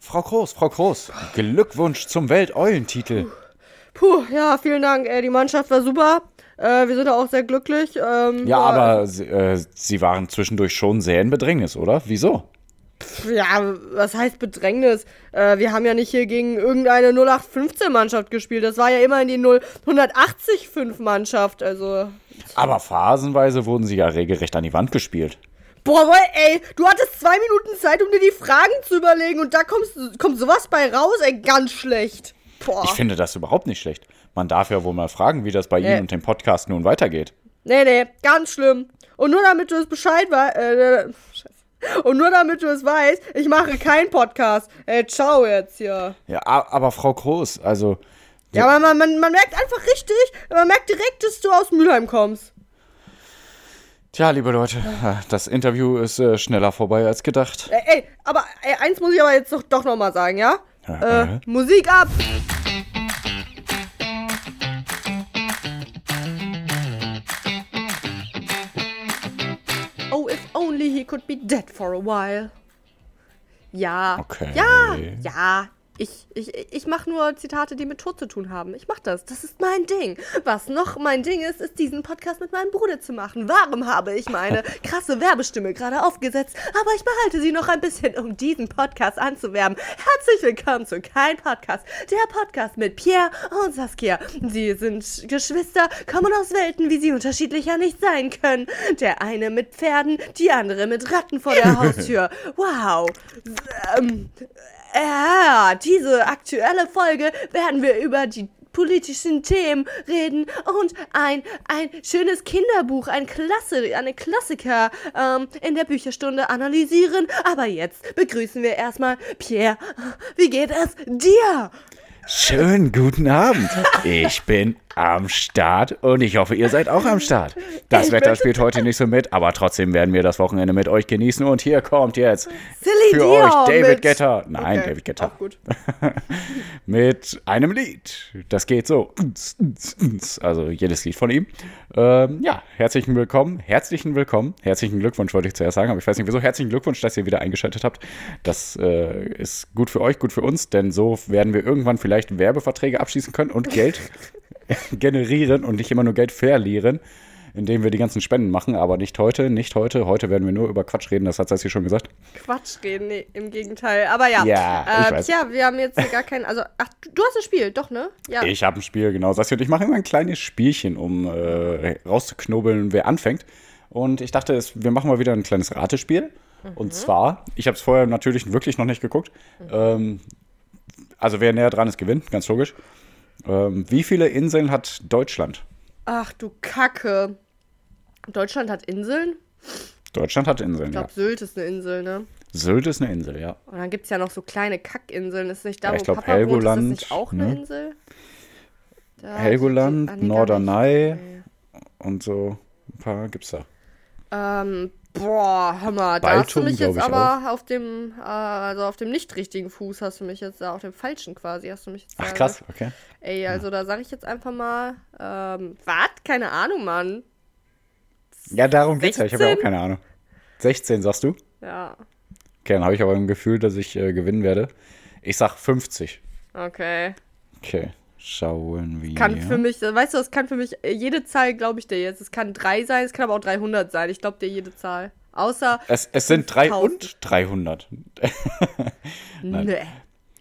Frau Groß, Frau Groß, Glückwunsch zum Welteulentitel. Puh, ja, vielen Dank. Ey, die Mannschaft war super. Äh, wir sind auch sehr glücklich. Ähm, Ja, aber sie, äh, Sie waren zwischendurch schon sehr in Bedrängnis, oder? Wieso? Ja, was heißt Bedrängnis? Äh, wir haben ja nicht hier gegen irgendeine 0815-Mannschaft gespielt. Das war ja immerhin die 0185-Mannschaft. Also. Aber phasenweise wurden Sie ja regelrecht an die Wand gespielt. Boah, ey, du hattest zwei Minuten Zeit, um dir die Fragen zu überlegen und da kommst, kommt sowas bei raus, ey, ganz schlecht. Boah. Ich finde das überhaupt nicht schlecht. Man darf ja wohl mal fragen, wie das bei Nee. Ihnen und dem Podcast nun weitergeht. Nee, nee, ganz schlimm. Und nur damit du es Bescheid weißt, äh, äh, scheiße. Und nur damit du es weißt, ich mache keinen Podcast. Ey, ciao jetzt hier. Ja, aber Frau Groß, also Ja, aber man, man, man merkt einfach richtig, man merkt direkt, dass du aus Mülheim kommst. Tja, liebe Leute, das Interview ist äh, schneller vorbei als gedacht. Ey, ey aber ey, eins muss ich aber jetzt doch, doch noch mal sagen, ja? Äh, äh. Musik ab! Oh, if only he could be dead for a while. Ja. Okay. Ja, ja. Ich, ich, ich mache nur Zitate, die mit Tod zu tun haben. Ich mach das. Das ist mein Ding. Was noch mein Ding ist, ist diesen Podcast mit meinem Bruder zu machen. Warum habe ich meine krasse Werbestimme gerade aufgesetzt? Aber ich behalte sie noch ein bisschen, um diesen Podcast anzuwerben. Herzlich willkommen zu Kein Podcast. Der Podcast mit Pierre und Saskia. Sie sind Geschwister, kommen aus Welten, wie sie unterschiedlicher nicht sein können. Der eine mit Pferden, die andere mit Ratten vor der Haustür. Wow. Ähm, ja, diese aktuelle Folge werden wir über die politischen Themen reden und ein, ein schönes Kinderbuch, ein Klasse, eine Klassiker ähm, in der Bücherstunde analysieren. Aber jetzt begrüßen wir erstmal Pierre. Wie geht es dir? Schönen guten Abend. Ich bin am Start und ich hoffe, ihr seid auch am Start. Das Ich Wetter spielt heute nicht so mit, aber trotzdem werden wir das Wochenende mit euch genießen. Und hier kommt jetzt Celine für Dion euch David mit- Getter. Nein, Okay, David Getter. Auch gut. mit einem Lied. Das geht so. Also jedes Lied von ihm. Ähm, ja, herzlichen Willkommen, herzlichen Willkommen, herzlichen Glückwunsch wollte ich zuerst sagen, aber ich weiß nicht wieso. Herzlichen Glückwunsch, dass ihr wieder eingeschaltet habt. Das äh, ist gut für euch, gut für uns, denn so werden wir irgendwann vielleicht Werbeverträge abschließen können und Geld generieren und nicht immer nur Geld verlieren. Indem wir die ganzen Spenden machen, aber nicht heute, nicht heute. Heute werden wir nur über Quatsch reden, das hat Sassi schon gesagt. Quatsch reden, nee, im Gegenteil. Aber ja. Ja, ich äh, weiß. Tja, wir haben jetzt gar keinen. Also, ach, du- hast das Spiel, doch, ne? Ja. Ich habe ein Spiel, genau. Sassi und ich machen immer ein kleines Spielchen, um äh, rauszuknobeln, wer anfängt. Und ich dachte, es, wir machen mal wieder ein kleines Ratespiel. Und zwar, ich habe es vorher natürlich wirklich noch nicht geguckt. Ähm, also wer näher dran ist, gewinnt, ganz logisch. Ähm, wie viele Inseln hat Deutschland? Ach du Kacke. Deutschland hat Inseln? Deutschland hat Inseln, Ich ja. glaube, Sylt ist eine Insel, ne? Sylt ist eine Insel, ja. Und dann gibt es ja noch so kleine Kackinseln. Ist nicht da, Ja, wo ich glaub, Papa wohnt, ist das Helgoland, nicht auch eine ne? Insel? Da- Helgoland, die- ah, nee, Norderney. Und so ein paar gibt's da. Ähm, boah, mal, da hast du mich jetzt aber auf dem, äh, also auf dem nicht richtigen Fuß hast du mich jetzt da, auf dem falschen quasi hast du mich jetzt Ach da krass, okay. Ey, also da sage ich jetzt einfach mal, ähm, was? Keine Ahnung, Mann. Ja, darum geht's ja. Ich habe ja auch 16? keine Ahnung. 16, sagst du? Ja, Okay, dann habe ich aber ein Gefühl, dass ich äh, gewinnen werde. Ich sag 50. okay. Okay, schauen wir. Kann für mich, weißt du, es kann für mich, jede Zahl glaube ich dir jetzt. Es kann 3 sein, es kann aber auch 300 sein. Ich glaube dir jede Zahl. Außer, es, es sind 3 5000. und 300. nee.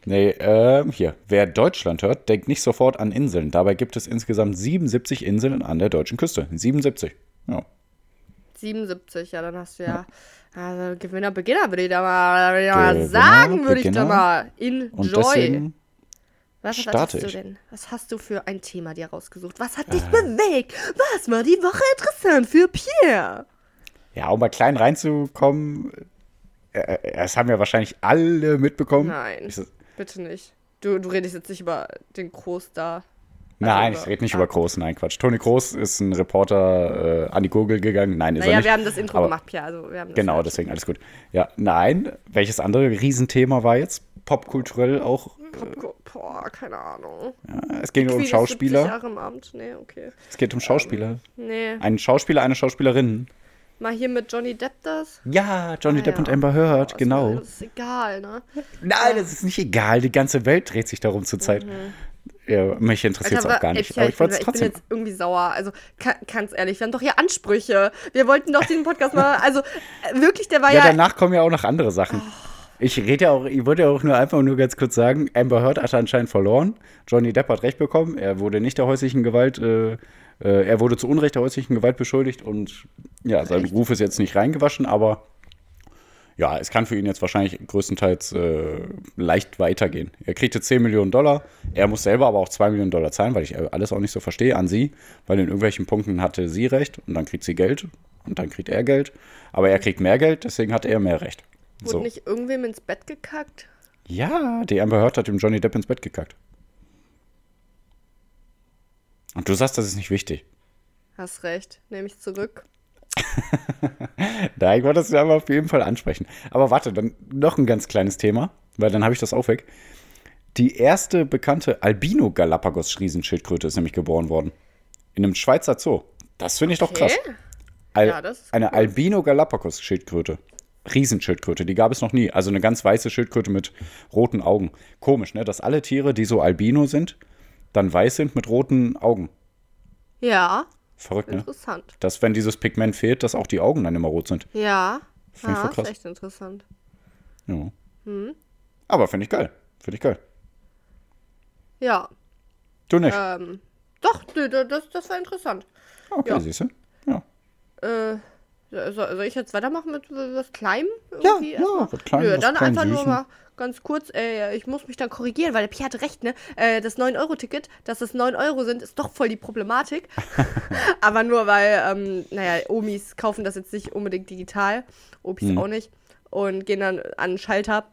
Nee, ähm, hier. Wer Deutschland hört, denkt nicht sofort an Inseln. Dabei gibt es insgesamt 77 Inseln an der deutschen Küste. 77. Ja. 77, ja, dann hast du ja. Also Gewinner, Beginner würde ich da mal, Gewinner, sagen, würde ich da mal. Und Enjoy. deswegen Was, was hast du denn? Was hast du für ein Thema dir rausgesucht? Was hat Äh. dich bewegt? Was war die Woche interessant für Pierre? Ja, um mal klein reinzukommen, äh, äh, es haben ja wahrscheinlich alle mitbekommen. Nein, bitte nicht. Du, du redest jetzt nicht über den Großstar. Nein, über- ich rede nicht ah. über Groß, nein, Quatsch. Tony Groß ist ein Reporter äh, an die Gurgel gegangen. Nein, ist er Naja, nicht. wir haben das Intro Aber- gemacht, Pierre. Also wir haben das Genau, ja deswegen alles gut. Ja, nein, welches andere Riesenthema war jetzt? Popkulturell auch. schon- Boah, keine Ahnung. Äh, es ging um Queen ist 70 Schauspieler. Jahre im Amt. Nee, okay. Es geht um Schauspieler. Nee. Einen Schauspieler, eine Schauspielerin. mal hier mit Johnny Depp das? Ja, Johnny Ah, Depp ja. und Amber Heard, ist genau. Das ist egal, ne? Nein, das ist nicht egal. Die ganze Welt dreht sich darum zurzeit. Ja, mich interessiert es auch gar nicht. ey, Aber ich bin, wollte es ich bin trotzdem. jetzt irgendwie sauer. Also, ganz ehrlich, wir haben doch hier Ansprüche. Wir wollten doch diesen Podcast mal. Also, äh, wirklich, der war Ja, ja. danach kommen ja auch noch andere Sachen. Ich rede ja auch, ich wollte ja auch nur einfach nur ganz kurz sagen, Amber Heard hat anscheinend verloren. Johnny Depp hat recht bekommen. Er wurde nicht der häuslichen Gewalt, äh, äh, er wurde zu Unrecht der häuslichen Gewalt beschuldigt und ja, sein Echt? Ruf ist jetzt nicht reingewaschen, aber ja, es kann für ihn jetzt wahrscheinlich größtenteils äh, leicht weitergehen. Er kriegt jetzt 10 Millionen Dollar. Er muss selber aber auch 2 Millionen Dollar zahlen, weil ich alles auch nicht so verstehe an sie, weil in irgendwelchen Punkten hatte sie recht und dann kriegt sie Geld und dann kriegt er Geld. Aber er kriegt mehr Geld, deswegen hat er mehr Recht. Wurde So. nicht irgendwem ins Bett gekackt? Ja, die Amber Heard hat dem Johnny Depp ins Bett gekackt. Und du sagst, das ist nicht wichtig. Hast recht. Nehme ich zurück. Da, ich wollte das aber auf jeden Fall ansprechen. Aber warte, dann noch ein ganz kleines Thema, weil dann habe ich das auch weg. Die erste bekannte Albino-Galapagos-Riesenschildkröte ist nämlich geboren worden. In einem Schweizer Zoo. Das finde ich doch krass. Okay. Al Ja, eine cool. Albino-Galapagos-Schildkröte. Riesenschildkröte, die gab es noch nie. Also eine ganz weiße Schildkröte mit roten Augen. Komisch, ne? Dass alle Tiere, die so albino sind, dann weiß sind mit roten Augen. Ja, Verrückt, ne? interessant. Dass, wenn dieses Pigment fehlt, dass auch die Augen dann immer rot sind. Ja. Finde ich voll Ja, krass. ist echt interessant. Ja. Hm. Aber finde ich geil. Finde ich geil. Ja. Du nicht? Ähm, doch, nö, das, das war interessant. okay, ja. siehst du? Ja. Äh, soll, ich jetzt weitermachen mit was Kleinem? Irgendwie ja, erstmal? was Kleinem, Nö, was dann klein einfach nur mal ganz kurz, äh, ich muss mich dann korrigieren, weil der Pierre hatte recht, ne? Äh, das 9-Euro-Ticket, dass es 9 Euro sind, ist doch voll die Problematik. Aber nur weil, ähm, naja, Omis kaufen das jetzt nicht unbedingt digital, Opis Mhm. auch nicht, und gehen dann an den Schalter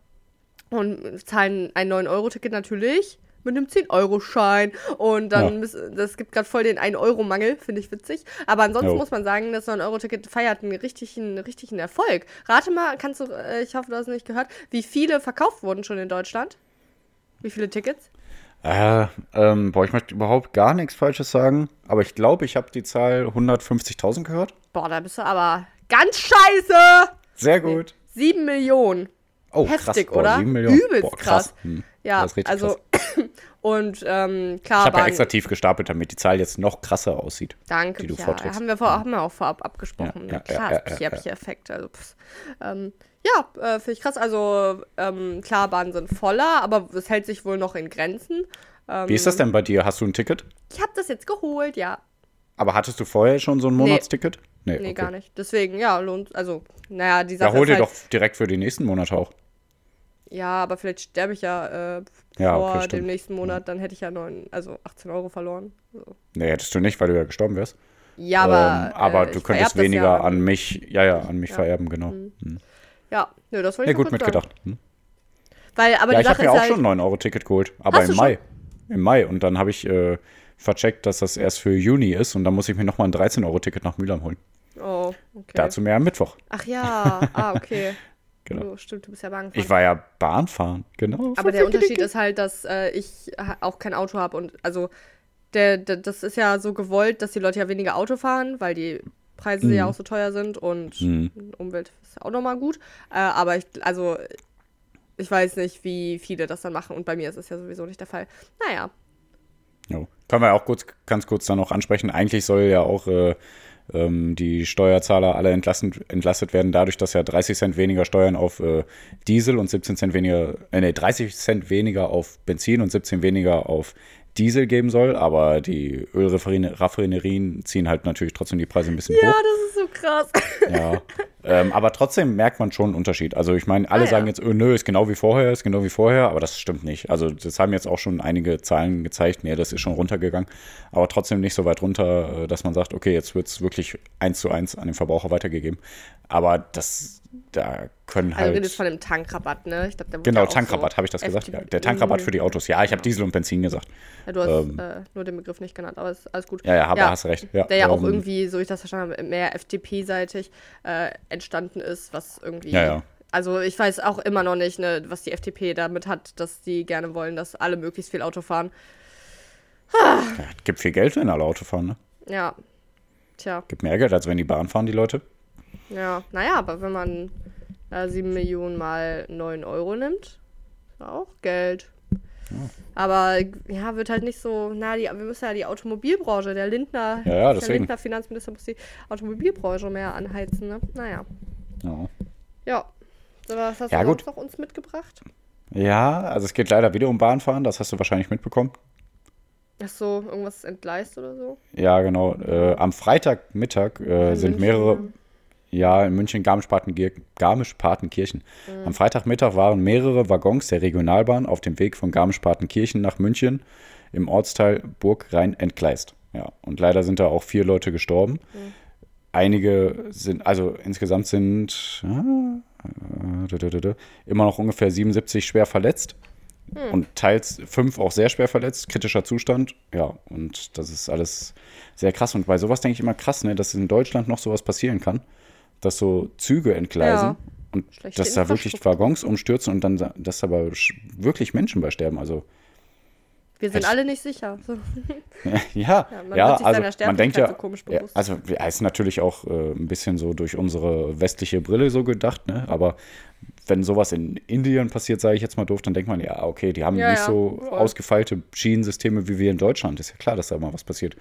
und zahlen ein 9-Euro-Ticket natürlich mit einem 10-Euro-Schein. Und dann, Ja. müssen, das gibt gerade voll den 1-Euro-Mangel, finde ich witzig. Aber ansonsten Jo. muss man sagen, das 9-Euro-Ticket feiert einen richtigen, richtigen Erfolg. Rate mal, kannst du, äh, ich hoffe, du hast es nicht gehört, wie viele verkauft wurden schon in Deutschland? Wie viele Tickets? Äh, ähm, boah, ich möchte überhaupt gar nichts Falsches sagen, aber ich glaube, ich habe die Zahl 150.000 gehört. Boah, da bist du aber ganz scheiße! Sehr gut. 7 Millionen. Oh, Heftig, krass. Boah, oder? 7 Millionen. Übelst Boah, krass. Hm. Ja, das ist richtig also, krass. und ähm, Ich klar, habe ja extra tief gestapelt, damit die Zahl jetzt noch krasser aussieht. Danke, die du ja, vorträgst. haben wir, vor, haben wir auch vorab abgesprochen. Ja, ja, klar, ja, ja, ist Effekt. Also, ähm, ja, äh, finde ich krass. Also, ähm, klar, Bahnen sind voller, aber es hält sich wohl noch in Grenzen. Ähm, Wie ist das denn bei dir? Hast du ein Ticket? Ich habe das jetzt geholt, ja. Aber hattest du vorher schon so ein Monatsticket? Nee, okay. gar nicht. Deswegen, ja, lohnt. Also, naja, die Ja, Sache hol ist dir halt, doch direkt für die nächsten Monate auch. Ja, aber vielleicht sterbe ich ja äh, Ja, vor okay, dem nächsten Monat, dann hätte ich ja neun, also 18 Euro verloren. So. Nee, hättest du nicht, weil du ja gestorben wärst. Ja, aber. ähm, aber äh, du könntest weniger ja an mich, ja, ja, an mich Ja. vererben, genau. Hm. Ja, nö, das wollte Ja, ich nur gut mitgedacht. Hm. Weil, aber Ja, ich habe mir auch halt, schon ein 9-Euro-Ticket geholt, aber im Mai. Im Mai. Und dann habe ich äh, vercheckt, dass das erst für Juni ist und dann muss ich mir nochmal ein 13-Euro-Ticket nach Mülheim holen. Oh, okay. Dazu mehr am Mittwoch. Ach ja, ah, okay. Genau. Oh, stimmt, du bist ja Bahn Ich war ja Bahnfahren, genau. Aber der Unterschied ist halt, dass äh, ich auch kein Auto habe und also der, der, das ist ja so gewollt, dass die Leute ja weniger Auto fahren, weil die Preise ja auch so teuer sind und Mhm. Umwelt ist ja auch nochmal gut. Äh, aber ich, also ich weiß nicht, wie viele das dann machen und bei mir ist es ja sowieso nicht der Fall. Naja, Ja. Können wir auch kurz, ganz kurz dann noch ansprechen. Eigentlich soll ja auch äh, ähm, die Steuerzahler alle entlassen, entlastet werden, dadurch, dass ja 30 Cent weniger Steuern auf äh, Diesel und 17 Cent weniger, äh, nee, 30 Cent weniger auf Benzin und 17 weniger auf Diesel geben soll. Aber die Ölraffinerien ziehen halt natürlich trotzdem die Preise ein bisschen ja, hoch. das ist so krass. Ja. ähm, aber trotzdem merkt man schon einen Unterschied. Also ich meine, alle Ah, ja. sagen jetzt, öh, nö, ist genau wie vorher, ist genau wie vorher, aber das stimmt nicht. Also das haben jetzt auch schon einige Zahlen gezeigt, nee, das ist schon runtergegangen, aber trotzdem nicht so weit runter, äh, dass man sagt, okay, jetzt wird es wirklich eins zu eins an den Verbraucher weitergegeben. Aber das, da können Also du redest halt... von dem Tankrabatt, ne? Ich glaub, Genau, ja auch Tankrabatt, so habe ich das gesagt? Ja, der Tankrabatt für die Autos. Ja, ich habe Diesel und Benzin gesagt. Ja, du hast ähm, äh, nur den Begriff nicht genannt, aber ist alles gut. Ja, ja, aber hast recht. Ja, der ja auch ähm, irgendwie, so ich das verstanden habe, mehr FDP-seitig äh, entstanden ist, was irgendwie. Ja, ja. Also ich weiß auch immer noch nicht, ne, was die FDP damit hat, dass die gerne wollen, dass alle möglichst viel Auto fahren. Ja, gibt viel Geld, wenn alle Auto fahren, ne? Ja. Tja. Gibt mehr Geld, als wenn die Bahn fahren, die Leute. Ja, naja, aber wenn man äh, 7 Millionen mal 9 Euro nimmt, ist auch Geld. Aber ja, wird halt nicht so, na, die, wir müssen ja die Automobilbranche, der Lindner, Ja, ja, der. Lindner Finanzminister muss die Automobilbranche mehr anheizen, ne? Naja. Ja. Ja. So, was hast Ja, du gut. noch uns mitgebracht? ja, also es geht leider wieder um Bahnfahren, das hast du wahrscheinlich mitbekommen. Ach so, irgendwas entgleist oder so? Ja, genau. Äh, am Freitagmittag äh, In sind mehrere, ja. in München Garmisch-Partenkir- Garmisch-Partenkirchen. Mhm. Am Freitagmittag waren mehrere Waggons der Regionalbahn auf dem Weg von Garmisch-Partenkirchen nach München im Ortsteil Burgrhein entgleist. Ja, und leider sind da auch vier Leute gestorben. Mhm. Einige sind, also insgesamt sind äh, dü- dü, immer noch ungefähr 77 schwer verletzt. Hm. Und teils fünf auch sehr schwer verletzt, kritischer Zustand. Ja, und das ist alles sehr krass. Und bei sowas denke ich immer krass, ne, dass in Deutschland noch sowas passieren kann, dass so Züge entgleisen Ja. und Schlechte dass da wirklich. Waggons umstürzen und dann, da- dass da aber wirklich Menschen bei sterben. Also, Wir sind alle nicht sicher. Ja, Ja, ja, man wird sich also man denkt ja, so komisch ja, also ja, ist natürlich auch äh, ein bisschen so durch unsere westliche Brille so gedacht, ne? Aber wenn sowas in Indien passiert, sage ich jetzt mal doof, dann denkt man, ja, okay, die haben Ja, nicht ja, so voll. ausgefeilte Schienensysteme wie wir in Deutschland. Ist ja klar, dass da mal was passiert.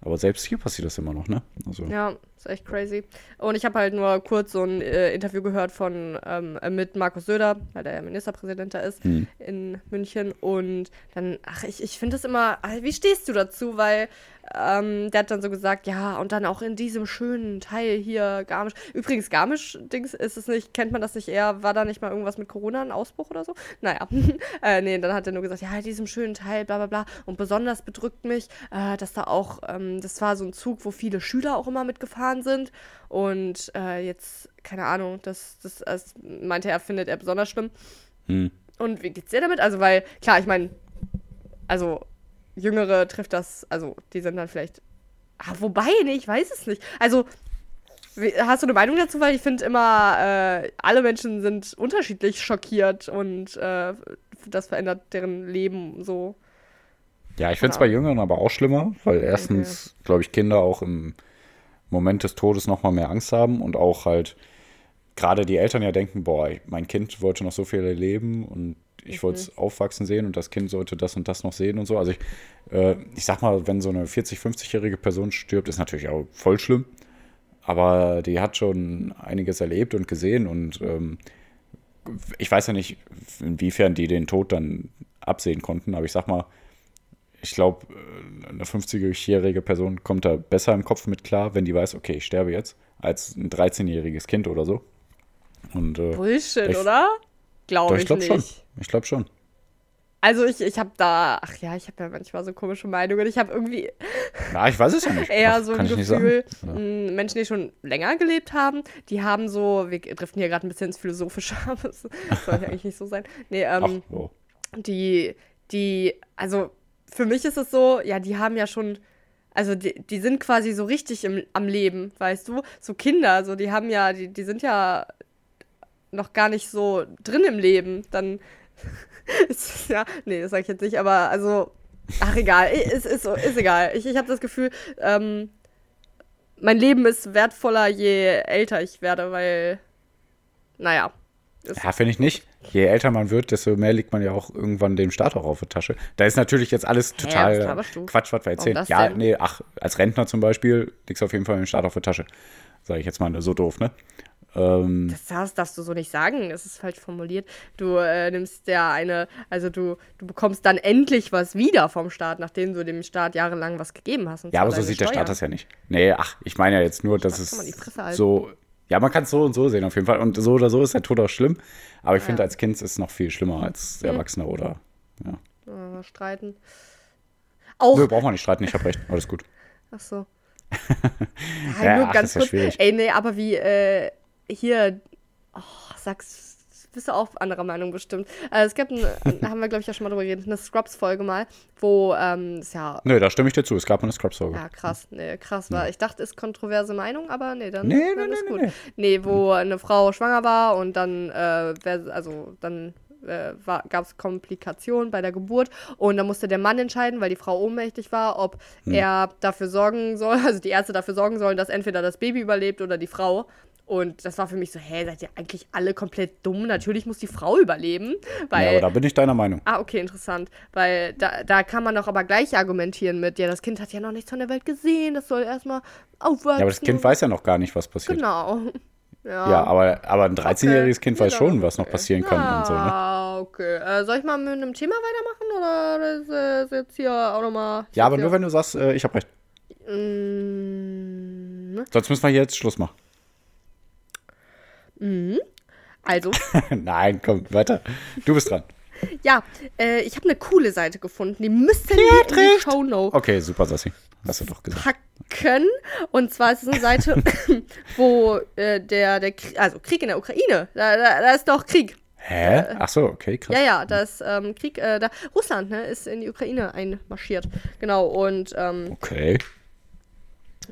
Aber selbst hier passiert das immer noch, ne? Also, Ja, ist echt crazy. Und ich habe halt nur kurz so ein äh, Interview gehört von ähm, äh, mit Markus Söder, weil der ja Ministerpräsident da ist Hm. in München. Und dann, ach, ich, ich finde das immer, ah, wie stehst du dazu? Weil ähm, der hat dann so gesagt, ja, und dann auch in diesem schönen Teil hier Garmisch. Übrigens, Garmisch-Dings ist es nicht, kennt man das nicht eher, war da nicht mal irgendwas mit Corona, ein Ausbruch oder so? Naja, äh, nee, dann hat er nur gesagt, ja, in diesem schönen Teil, bla bla bla. Und besonders bedrückt mich, äh, dass da auch, ähm, das war so ein Zug, wo viele Schüler auch immer mitgefahren sind. Und äh, jetzt, keine Ahnung, das, das, das meinte er, findet er besonders schlimm. hm. Und wie geht's dir damit? Also, weil, klar, ich meine, also Jüngere trifft das, also die sind dann vielleicht. Ah, wobei, nee, ich weiß es nicht. Also, hast du eine Meinung dazu? Weil ich finde immer, äh, alle Menschen sind unterschiedlich schockiert und äh, das verändert deren Leben so. Ja, ich finde es bei Jüngeren aber auch schlimmer, weil erstens, glaube ich, Kinder auch im Moment des Todes noch mal mehr Angst haben und auch halt gerade die Eltern ja denken, boah, mein Kind wollte noch so viel erleben und ich wollte es aufwachsen sehen und das Kind sollte das und das noch sehen und so. Also ich, äh, ich sag mal, wenn so eine 40-, 50-jährige Person stirbt, ist natürlich auch voll schlimm. Aber die hat schon einiges erlebt und gesehen und ähm, ich weiß ja nicht, inwiefern die den Tod dann absehen konnten, aber ich sag mal, ich glaube, eine 50-jährige Person kommt da besser im Kopf mit klar, wenn die weiß, okay, ich sterbe jetzt, als ein 13-jähriges Kind oder so. Und äh, Bullshit, Ich- oder? Glaube ich, ich glaube nicht. schon. Ich glaube schon. Also ich, ich habe da, ach ja, ich habe ja manchmal so komische Meinungen. Ich habe irgendwie Na, ich weiß es ja nicht. eher Ach, so ein Gefühl, sagen. Ja. Menschen, die schon länger gelebt haben, die haben so, wir driften hier gerade ein bisschen ins Philosophische, aber das soll ja eigentlich nicht so sein. Nee, Ach, ähm, oh. die, die, also für mich ist es so, ja, die haben ja schon, also die, die sind quasi so richtig im, am Leben, weißt du? So Kinder, so die haben ja, die, die sind ja noch gar nicht so drin im Leben. Dann ist ja, nee, das sag ich jetzt nicht, aber also, ach egal, ist, ist, ist egal. Ich, ich habe das Gefühl, ähm, mein Leben ist wertvoller, je älter ich werde, weil, naja. Ja, finde ich nicht. Je älter man wird, desto mehr liegt man ja auch irgendwann dem Staat auch auf die Tasche. Da ist natürlich jetzt alles total du? Quatsch, was wir erzählen. das Ja, denn? nee, ach, als Rentner zum Beispiel liegst du auf jeden Fall dem Staat auf die Tasche. Sage ich jetzt mal so doof, ne? Ähm, Das darfst, darfst du so nicht sagen, es ist falsch formuliert. Du äh, nimmst ja eine, also du, du bekommst dann endlich was wieder vom Staat, nachdem du dem Staat jahrelang was gegeben hast. und Ja, aber so sieht der Steuern. Staat das ja nicht. Nee, ach, ich meine ja jetzt nur, dass es so. Ja, man kann es so und so sehen auf jeden Fall. Und so oder so ist der Tod auch schlimm. Aber ich finde, als Kind ist es noch viel schlimmer als Erwachsener oder. Ja. Streiten. Auch, Nö, braucht man nicht streiten, ich habe recht. Alles gut. ach so. Ja, Ja, nur ach, ganz das ist ja kurz. schwierig. Ey, nee, aber wie, äh, hier, oh, sag's, bist du auch anderer Meinung bestimmt. Äh, es gibt, ein, haben wir, glaube ich, ja schon mal drüber geredet, eine Scrubs-Folge mal, wo, ähm, ist ja Nö, da stimme ich dir zu. Es gab eine Scrubs-Folge. Ja, krass. Nee, krass war. Ich dachte, ist kontroverse Meinung, aber nee, dann, Nee, dann nee, ist nee, gut. nee, Nee, wo eine Frau schwanger war und dann, äh, also dann äh, gab es Komplikationen bei der Geburt und dann musste der Mann entscheiden, weil die Frau ohnmächtig war, ob Hm. er dafür sorgen soll, also die Ärzte dafür sorgen sollen, dass entweder das Baby überlebt oder die Frau. Und das war für mich so, hä, seid ihr eigentlich alle komplett dumm? Natürlich muss die Frau überleben. Weil, ja, aber da bin ich deiner Meinung. Ah, okay, interessant. Weil da, da kann man doch aber gleich argumentieren mit, ja, das Kind hat ja noch nichts von der Welt gesehen, das soll erstmal aufwachsen. Ja, aber das Kind weiß ja noch gar nicht, was passiert. Genau. Ja, Ja, aber, aber ein 13-jähriges Okay, Kind weiß genau, schon, was noch passieren kann und so, ne? Ah, okay. Äh, soll ich mal mit einem Thema weitermachen oder ist, äh, jetzt hier auch nochmal. Ja, aber nur wenn du sagst, äh, ich habe recht. Mm, Sonst müssen wir hier jetzt Schluss machen. Also, Nein, komm, weiter. Du bist dran. ja, äh, ich habe eine coole Seite gefunden. Die müssten wir in die Show Notes Okay, super, Sassi. Hast du doch gesagt. packen. Und zwar ist es eine Seite, wo äh, der, der Krieg, also Krieg in der Ukraine, da, da, da ist doch Krieg. Hä? Ach so, okay, krass. Ja, ja, da ist ähm, Krieg, äh, da, Russland ne, ist in die Ukraine einmarschiert. Genau, und ähm, Okay.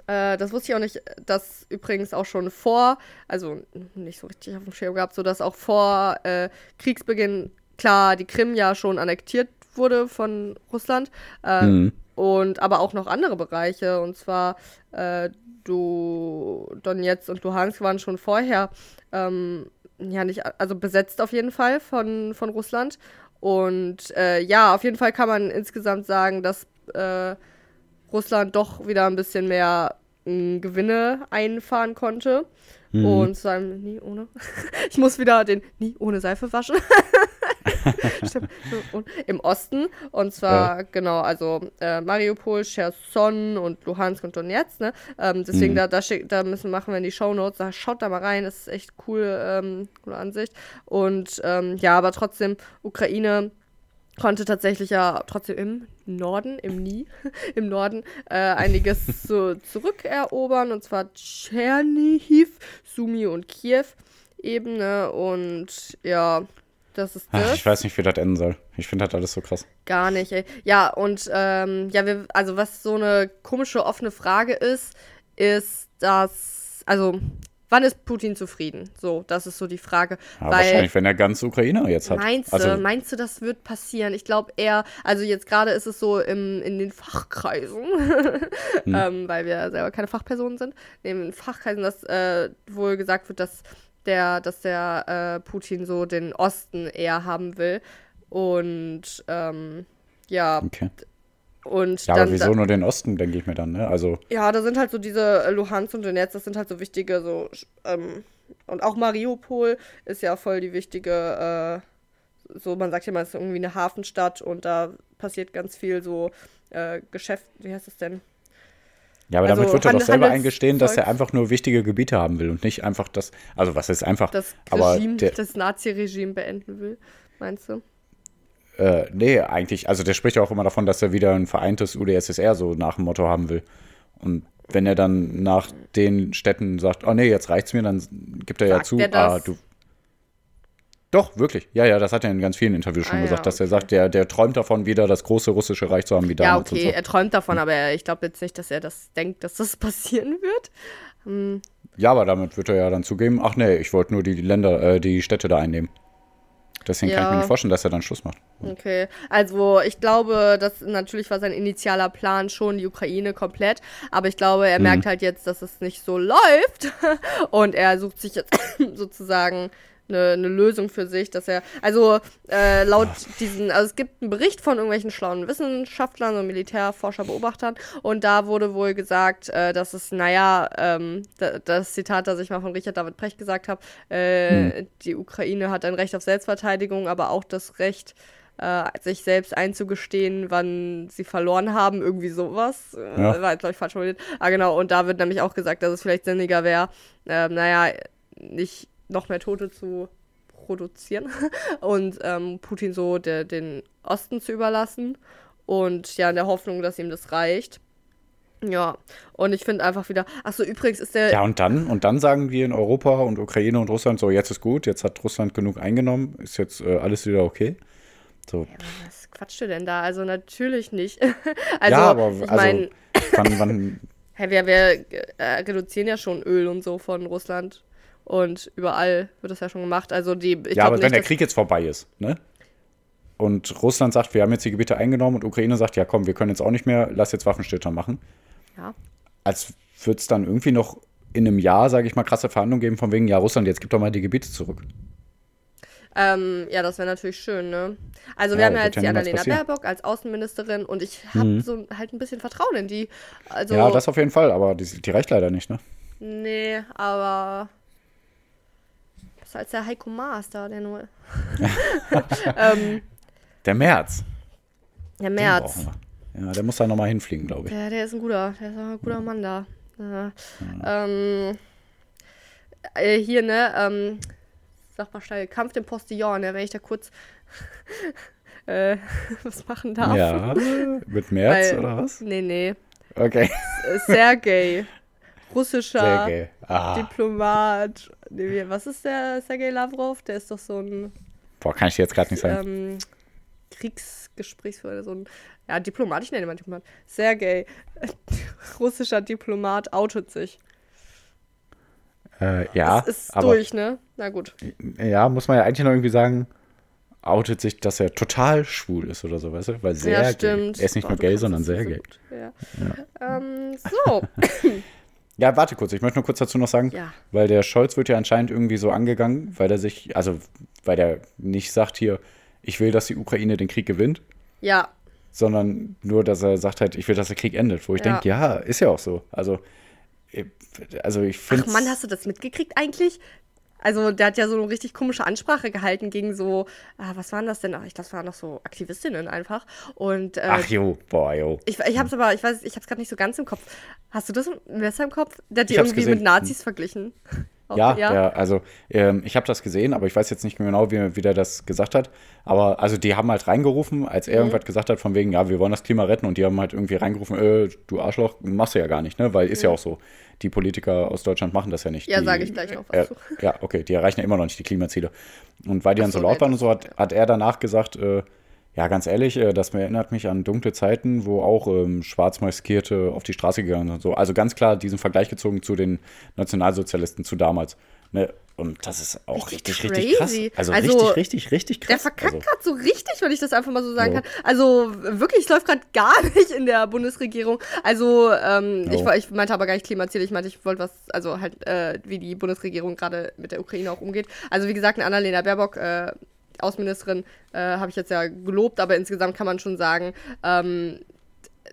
Äh, das wusste ich auch nicht, dass übrigens auch schon vor, also nicht so richtig auf dem Schirm gehabt, so dass auch vor äh, Kriegsbeginn klar die Krim ja schon annektiert wurde von Russland. Äh, Mhm. Und aber auch noch andere Bereiche. Und zwar äh, du, Donetsk und Luhansk waren schon vorher ähm, ja nicht, also besetzt auf jeden Fall von, von Russland. Und äh, ja, auf jeden Fall kann man insgesamt sagen, dass äh, Russland doch wieder ein bisschen mehr mh, Gewinne einfahren konnte. Und zwar im- nie ohne. Ich muss wieder den nie ohne Seife waschen. Stimmt. Im Osten. Und zwar, genau, also äh, Mariupol, Cherson und Luhansk und Donetsk. Ne? Ähm, deswegen, Mhm. da, da, schick, da müssen machen wir in die Shownotes. Da schaut da mal rein. Das ist echt cool, ähm, coole Ansicht. Und ähm, ja, aber trotzdem, Ukraine konnte tatsächlich ja trotzdem im Norden, im Nie, im Norden äh, einiges so zurückerobern. Und zwar Tschernihiv, Sumi und Kiew eben. Ne? Und ja, das ist das. Ach, ich weiß nicht, wie das enden soll. Ich finde das alles so krass. Gar nicht, ey. Ja, und ähm, ja, wir, also was so eine komische offene Frage ist, ist, dass, also, wann ist Putin zufrieden? So, das ist so die Frage. Ja, weil, wahrscheinlich, wenn er ganz Ukraine jetzt hat. Meinst du, also, meinst du, das wird passieren? Ich glaube eher, also jetzt gerade ist es so im, in den Fachkreisen, Hm. ähm, weil wir selber keine Fachpersonen sind, in den Fachkreisen, dass äh, wohl gesagt wird, dass der, dass der äh, Putin so den Osten eher haben will. Und ähm, ja, okay. Und Ja, dann. aber wieso nur den Osten, denke ich mir dann, ne? Also, Ja, da sind halt so diese äh, Luhansk und Donetsk, das sind halt so wichtige, so, ähm, und auch Mariupol ist ja voll die wichtige, äh, so, man sagt ja mal, es ist irgendwie eine Hafenstadt und da passiert ganz viel so äh, Geschäft, wie heißt das denn? ja, aber Also damit wird er doch selber eingestehen, dass er einfach nur wichtige Gebiete haben will und nicht einfach das, also was ist einfach, Das aber Regime, der, das Nazi-Regime beenden will, meinst du? Äh, nee, eigentlich, also der spricht ja auch immer davon, dass er wieder ein vereintes UdSSR so nach dem Motto haben will. Und wenn er dann nach den Städten sagt, oh nee, jetzt reicht's mir, dann gibt er ja Sagt zu, er ah, du. Doch, wirklich. Ja, ja, das hat er in ganz vielen Interviews schon Ah, ja, gesagt, dass er okay. sagt, der, der träumt davon, wieder das große russische Reich zu haben wie Ja, damals okay, und so. er träumt davon, aber er- ich glaube jetzt nicht, dass er das denkt, dass das passieren wird. Ja, aber damit wird er ja dann zugeben, ach nee, ich wollte nur die Länder, äh, die Städte da einnehmen. Deswegen kann ich Ja. mir nicht vorstellen, dass er dann Schluss macht. Okay, also ich glaube, das natürlich war sein initialer Plan schon die Ukraine komplett, aber ich glaube, er merkt halt jetzt, dass es nicht so läuft und er sucht sich jetzt sozusagen eine, eine Lösung für sich, dass er, also äh, laut diesen, also es gibt einen Bericht von irgendwelchen schlauen Wissenschaftlern und Militärforscher, Beobachtern und da wurde wohl gesagt, äh, dass es, naja, ähm, da, das Zitat, das ich mal von Richard David Precht gesagt habe, äh, die Ukraine hat ein Recht auf Selbstverteidigung, aber auch das Recht, äh, sich selbst einzugestehen, wann sie verloren haben, irgendwie sowas. Äh, Ja. War jetzt, glaube ich, falsch formuliert. Ah, genau, und da wird nämlich auch gesagt, dass es vielleicht sinniger wäre, ähm, naja, nicht noch mehr Tote zu produzieren und ähm, Putin so der, den Osten zu überlassen und ja, in der Hoffnung, dass ihm das reicht. Ja, und ich finde einfach wieder, ach so, übrigens ist der, Ja, und dann, und dann sagen wir in Europa und Ukraine und Russland so, jetzt ist gut, jetzt hat Russland genug eingenommen, ist jetzt äh, alles wieder okay. So, was quatscht du denn da? Also natürlich nicht. also, ja, aber ich also, meine, wann, wann, Hey, wir, wir äh, reduzieren ja schon Öl und so von Russland. Und überall wird das ja schon gemacht. Also die, ja, aber nicht, wenn der Krieg jetzt vorbei ist, ne? Und Russland sagt, wir haben jetzt die Gebiete eingenommen und Ukraine sagt, ja komm, wir können jetzt auch nicht mehr, lass jetzt Waffenstillstand machen. Ja. Als würde es dann irgendwie noch in einem Jahr, sage ich mal, krasse Verhandlungen geben, von wegen, ja, Russland, jetzt gib doch mal die Gebiete zurück. Ähm, ja, das wäre natürlich schön, ne? Also wir Ja, haben ja wird jetzt ja die Annalena. Baerbock als Außenministerin und ich habe so halt ein bisschen Vertrauen in die. Also, Ja, das auf jeden Fall, aber die, die reicht leider nicht, ne? nee, aber besser als der Heiko Maas da, der nur. ähm, Der März. der März. Ja, der muss da nochmal hinfliegen, glaube ich. Der, der ist ein guter, der ist ein guter Mann da. Ja. Ähm, äh, hier, ne, ähm, sag mal schnell, Kampf dem Postillon, ne, wenn ich da kurz äh, was machen darf. Ja, mit März Weil- oder was? Nee, nee. Okay. Sergei. Russischer Sehr geil. Ah, Diplomat. Was ist der Sergei Lavrov? Der ist doch so ein boah, kann ich dir jetzt gerade nicht sagen. ähm, Kriegsgesprächsführer, so ein ja, Diplomat, ich nenne ihn mal Diplomat. Sergei, russischer Diplomat, outet sich. Äh, ja, das ist aber durch, ne? Na gut. ja, muss man ja eigentlich noch irgendwie sagen, outet sich, dass er total schwul ist oder so, weißt du? Weil sehr ja, gay. stimmt. Er ist nicht Oh, nur gay, sondern das so sehr gay. gut. Ja. Ähm, so. Ja, warte kurz, ich möchte nur kurz dazu noch sagen, Ja. weil der Scholz wird ja anscheinend irgendwie so angegangen, weil er sich, also weil der nicht sagt hier, ich will, dass die Ukraine den Krieg gewinnt, ja, sondern nur, dass er sagt halt, ich will, dass der Krieg endet. Wo ich Ja. denke, ja, ist ja auch so. Also, also ich finde. Ach Mann, hast du das mitgekriegt eigentlich? Also, der hat ja so eine richtig komische Ansprache gehalten gegen so, ah, was waren das denn? Ach, ich- das waren noch so Aktivistinnen einfach. Und äh, Ach jo, boah, jo. ich, ich hab's aber, ich weiß, ich hab's gerade nicht so ganz im Kopf. Hast du das besser im Kopf? Der hat die irgendwie gesehen. mit Nazis verglichen. Auch- Ja, Der, also ähm, ich habe das gesehen, aber ich weiß jetzt nicht mehr genau, wie, wie der das gesagt hat. Aber also die haben halt reingerufen, als Mhm. er irgendwas gesagt hat, von wegen, ja, wir wollen das Klima retten und die haben halt irgendwie reingerufen, äh, du Arschloch, machst du ja gar nicht, ne? Weil ist ja auch so. Die Politiker aus Deutschland machen das ja nicht. Mhm. Ja, die, sag ich gleich noch was äh. Ja, okay, die erreichen ja immer noch nicht die Klimaziele. Und weil die dann Ach so so, laut nee, waren und so, hat, hat er danach gesagt, äh, ja, ganz ehrlich, äh, das erinnert mich an dunkle Zeiten, wo auch ähm, Schwarzmaskierte auf die Straße gegangen sind so. Also ganz klar diesen Vergleich gezogen zu den Nationalsozialisten zu damals. Ne? Und das ist auch richtig, Richtig richtig, krass. Also, Also, richtig, richtig, richtig krass. Der verkackt also, gerade so richtig, wenn ich das einfach mal so sagen Jo. kann. Also wirklich, es läuft gerade gar nicht in der Bundesregierung. Also ähm, Jo. ich, ich meinte aber gar nicht Klimaziele, ich meinte, ich wollte was, also halt, äh, wie die Bundesregierung gerade mit der Ukraine auch umgeht. Also wie gesagt, Annalena Baerbock, äh, Außenministerin, äh, habe ich jetzt ja gelobt, aber insgesamt kann man schon sagen, ähm,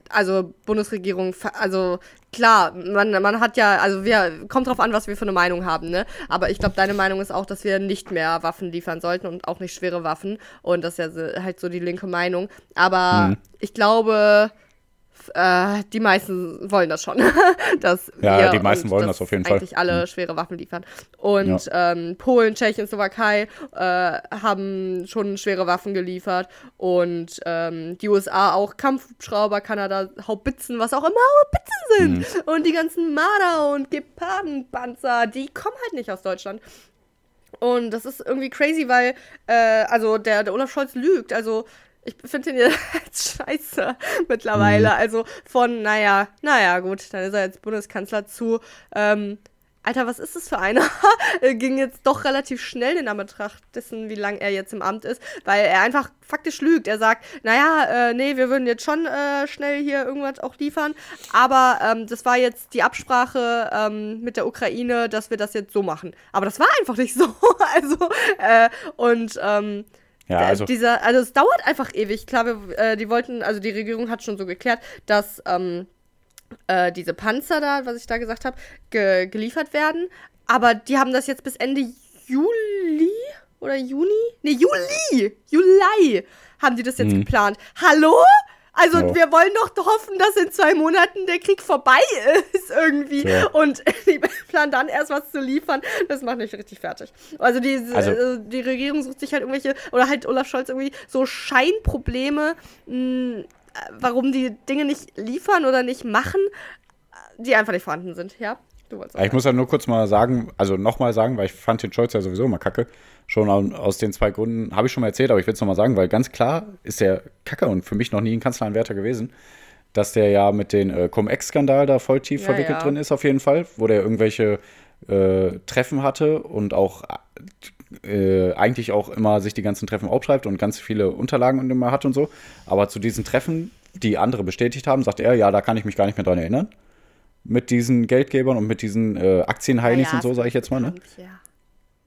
also Bundesregierung, also klar, man, man hat ja, also wir, kommt drauf an, was wir für eine Meinung haben, ne? Aber ich glaube, deine Meinung ist auch, dass wir nicht mehr Waffen liefern sollten und auch nicht schwere Waffen. Und das ist ja halt so die linke Meinung. Aber Mhm. ich glaube, äh, die meisten wollen das schon. dass Ja, wir die meisten wollen das auf jeden Fall. Mhm. Eigentlich alle schwere Waffen liefern. Und ähm, Polen, Tschechien, Slowakei äh, haben schon schwere Waffen geliefert. Und ähm, die USA auch Kampfhubschrauber, Kanada Haubitzen, was auch immer Haubitzen sind. Mhm. Und die ganzen Marder und Gepardenpanzer, die kommen halt nicht aus Deutschland. Und das ist irgendwie crazy, weil, äh, also der, der Olaf Scholz lügt. Also ich finde den jetzt scheiße mittlerweile. Also von, naja, naja, gut, dann ist er jetzt Bundeskanzler zu, ähm, Alter, was ist das für einer? Er Ging jetzt doch relativ schnell in Anbetracht dessen, wie lange er jetzt im Amt ist, weil er einfach faktisch lügt. Er sagt, naja, äh, nee, wir würden jetzt schon äh, schnell hier irgendwas auch liefern, aber ähm, das war jetzt die Absprache ähm, mit der Ukraine, dass wir das jetzt so machen. Aber das war einfach nicht so. also, äh, und ähm, ja, der- also, dieser, also es dauert einfach ewig. Klar, wir, äh, die wollten, also die Regierung hat schon so geklärt, dass ähm, äh, diese Panzer da, was ich da gesagt habe, ge geliefert werden. Aber die haben das jetzt bis Ende Juli oder Juni? Nee, Juli! Juli haben die das jetzt geplant. Hallo? Also Ja. wir wollen doch hoffen, dass in zwei Monaten der Krieg vorbei ist irgendwie. Ja. Und die planen dann erst was zu liefern. Das macht mich richtig fertig. Also die, Also- äh, die Regierung sucht sich halt irgendwelche, oder halt Olaf Scholz irgendwie so Scheinprobleme, mh, äh, warum die Dinge nicht liefern oder nicht machen, die einfach nicht vorhanden sind. Ja, du wolltest ich muss ja nur kurz mal sagen, also nochmal sagen, weil ich fand den Scholz ja sowieso immer kacke. Schon au- aus den zwei Gründen, habe ich schon mal erzählt, aber ich will es nochmal sagen, weil ganz klar ist der kacke und für mich noch nie ein Kanzleranwärter gewesen, dass der ja mit den äh, Cum-Ex-Skandal da voll tief Ja, verwickelt ja. drin ist, auf jeden Fall, wo der irgendwelche äh, Treffen hatte und auch äh, eigentlich auch immer sich die ganzen Treffen aufschreibt und ganz viele Unterlagen und immer hat und so. Aber zu diesen Treffen, die andere bestätigt haben, sagt er, ja, da kann ich mich gar nicht mehr dran erinnern. Mit diesen Geldgebern und mit diesen äh, Aktienheinis Ja, und so, sage ich jetzt mal. Ne? Ja.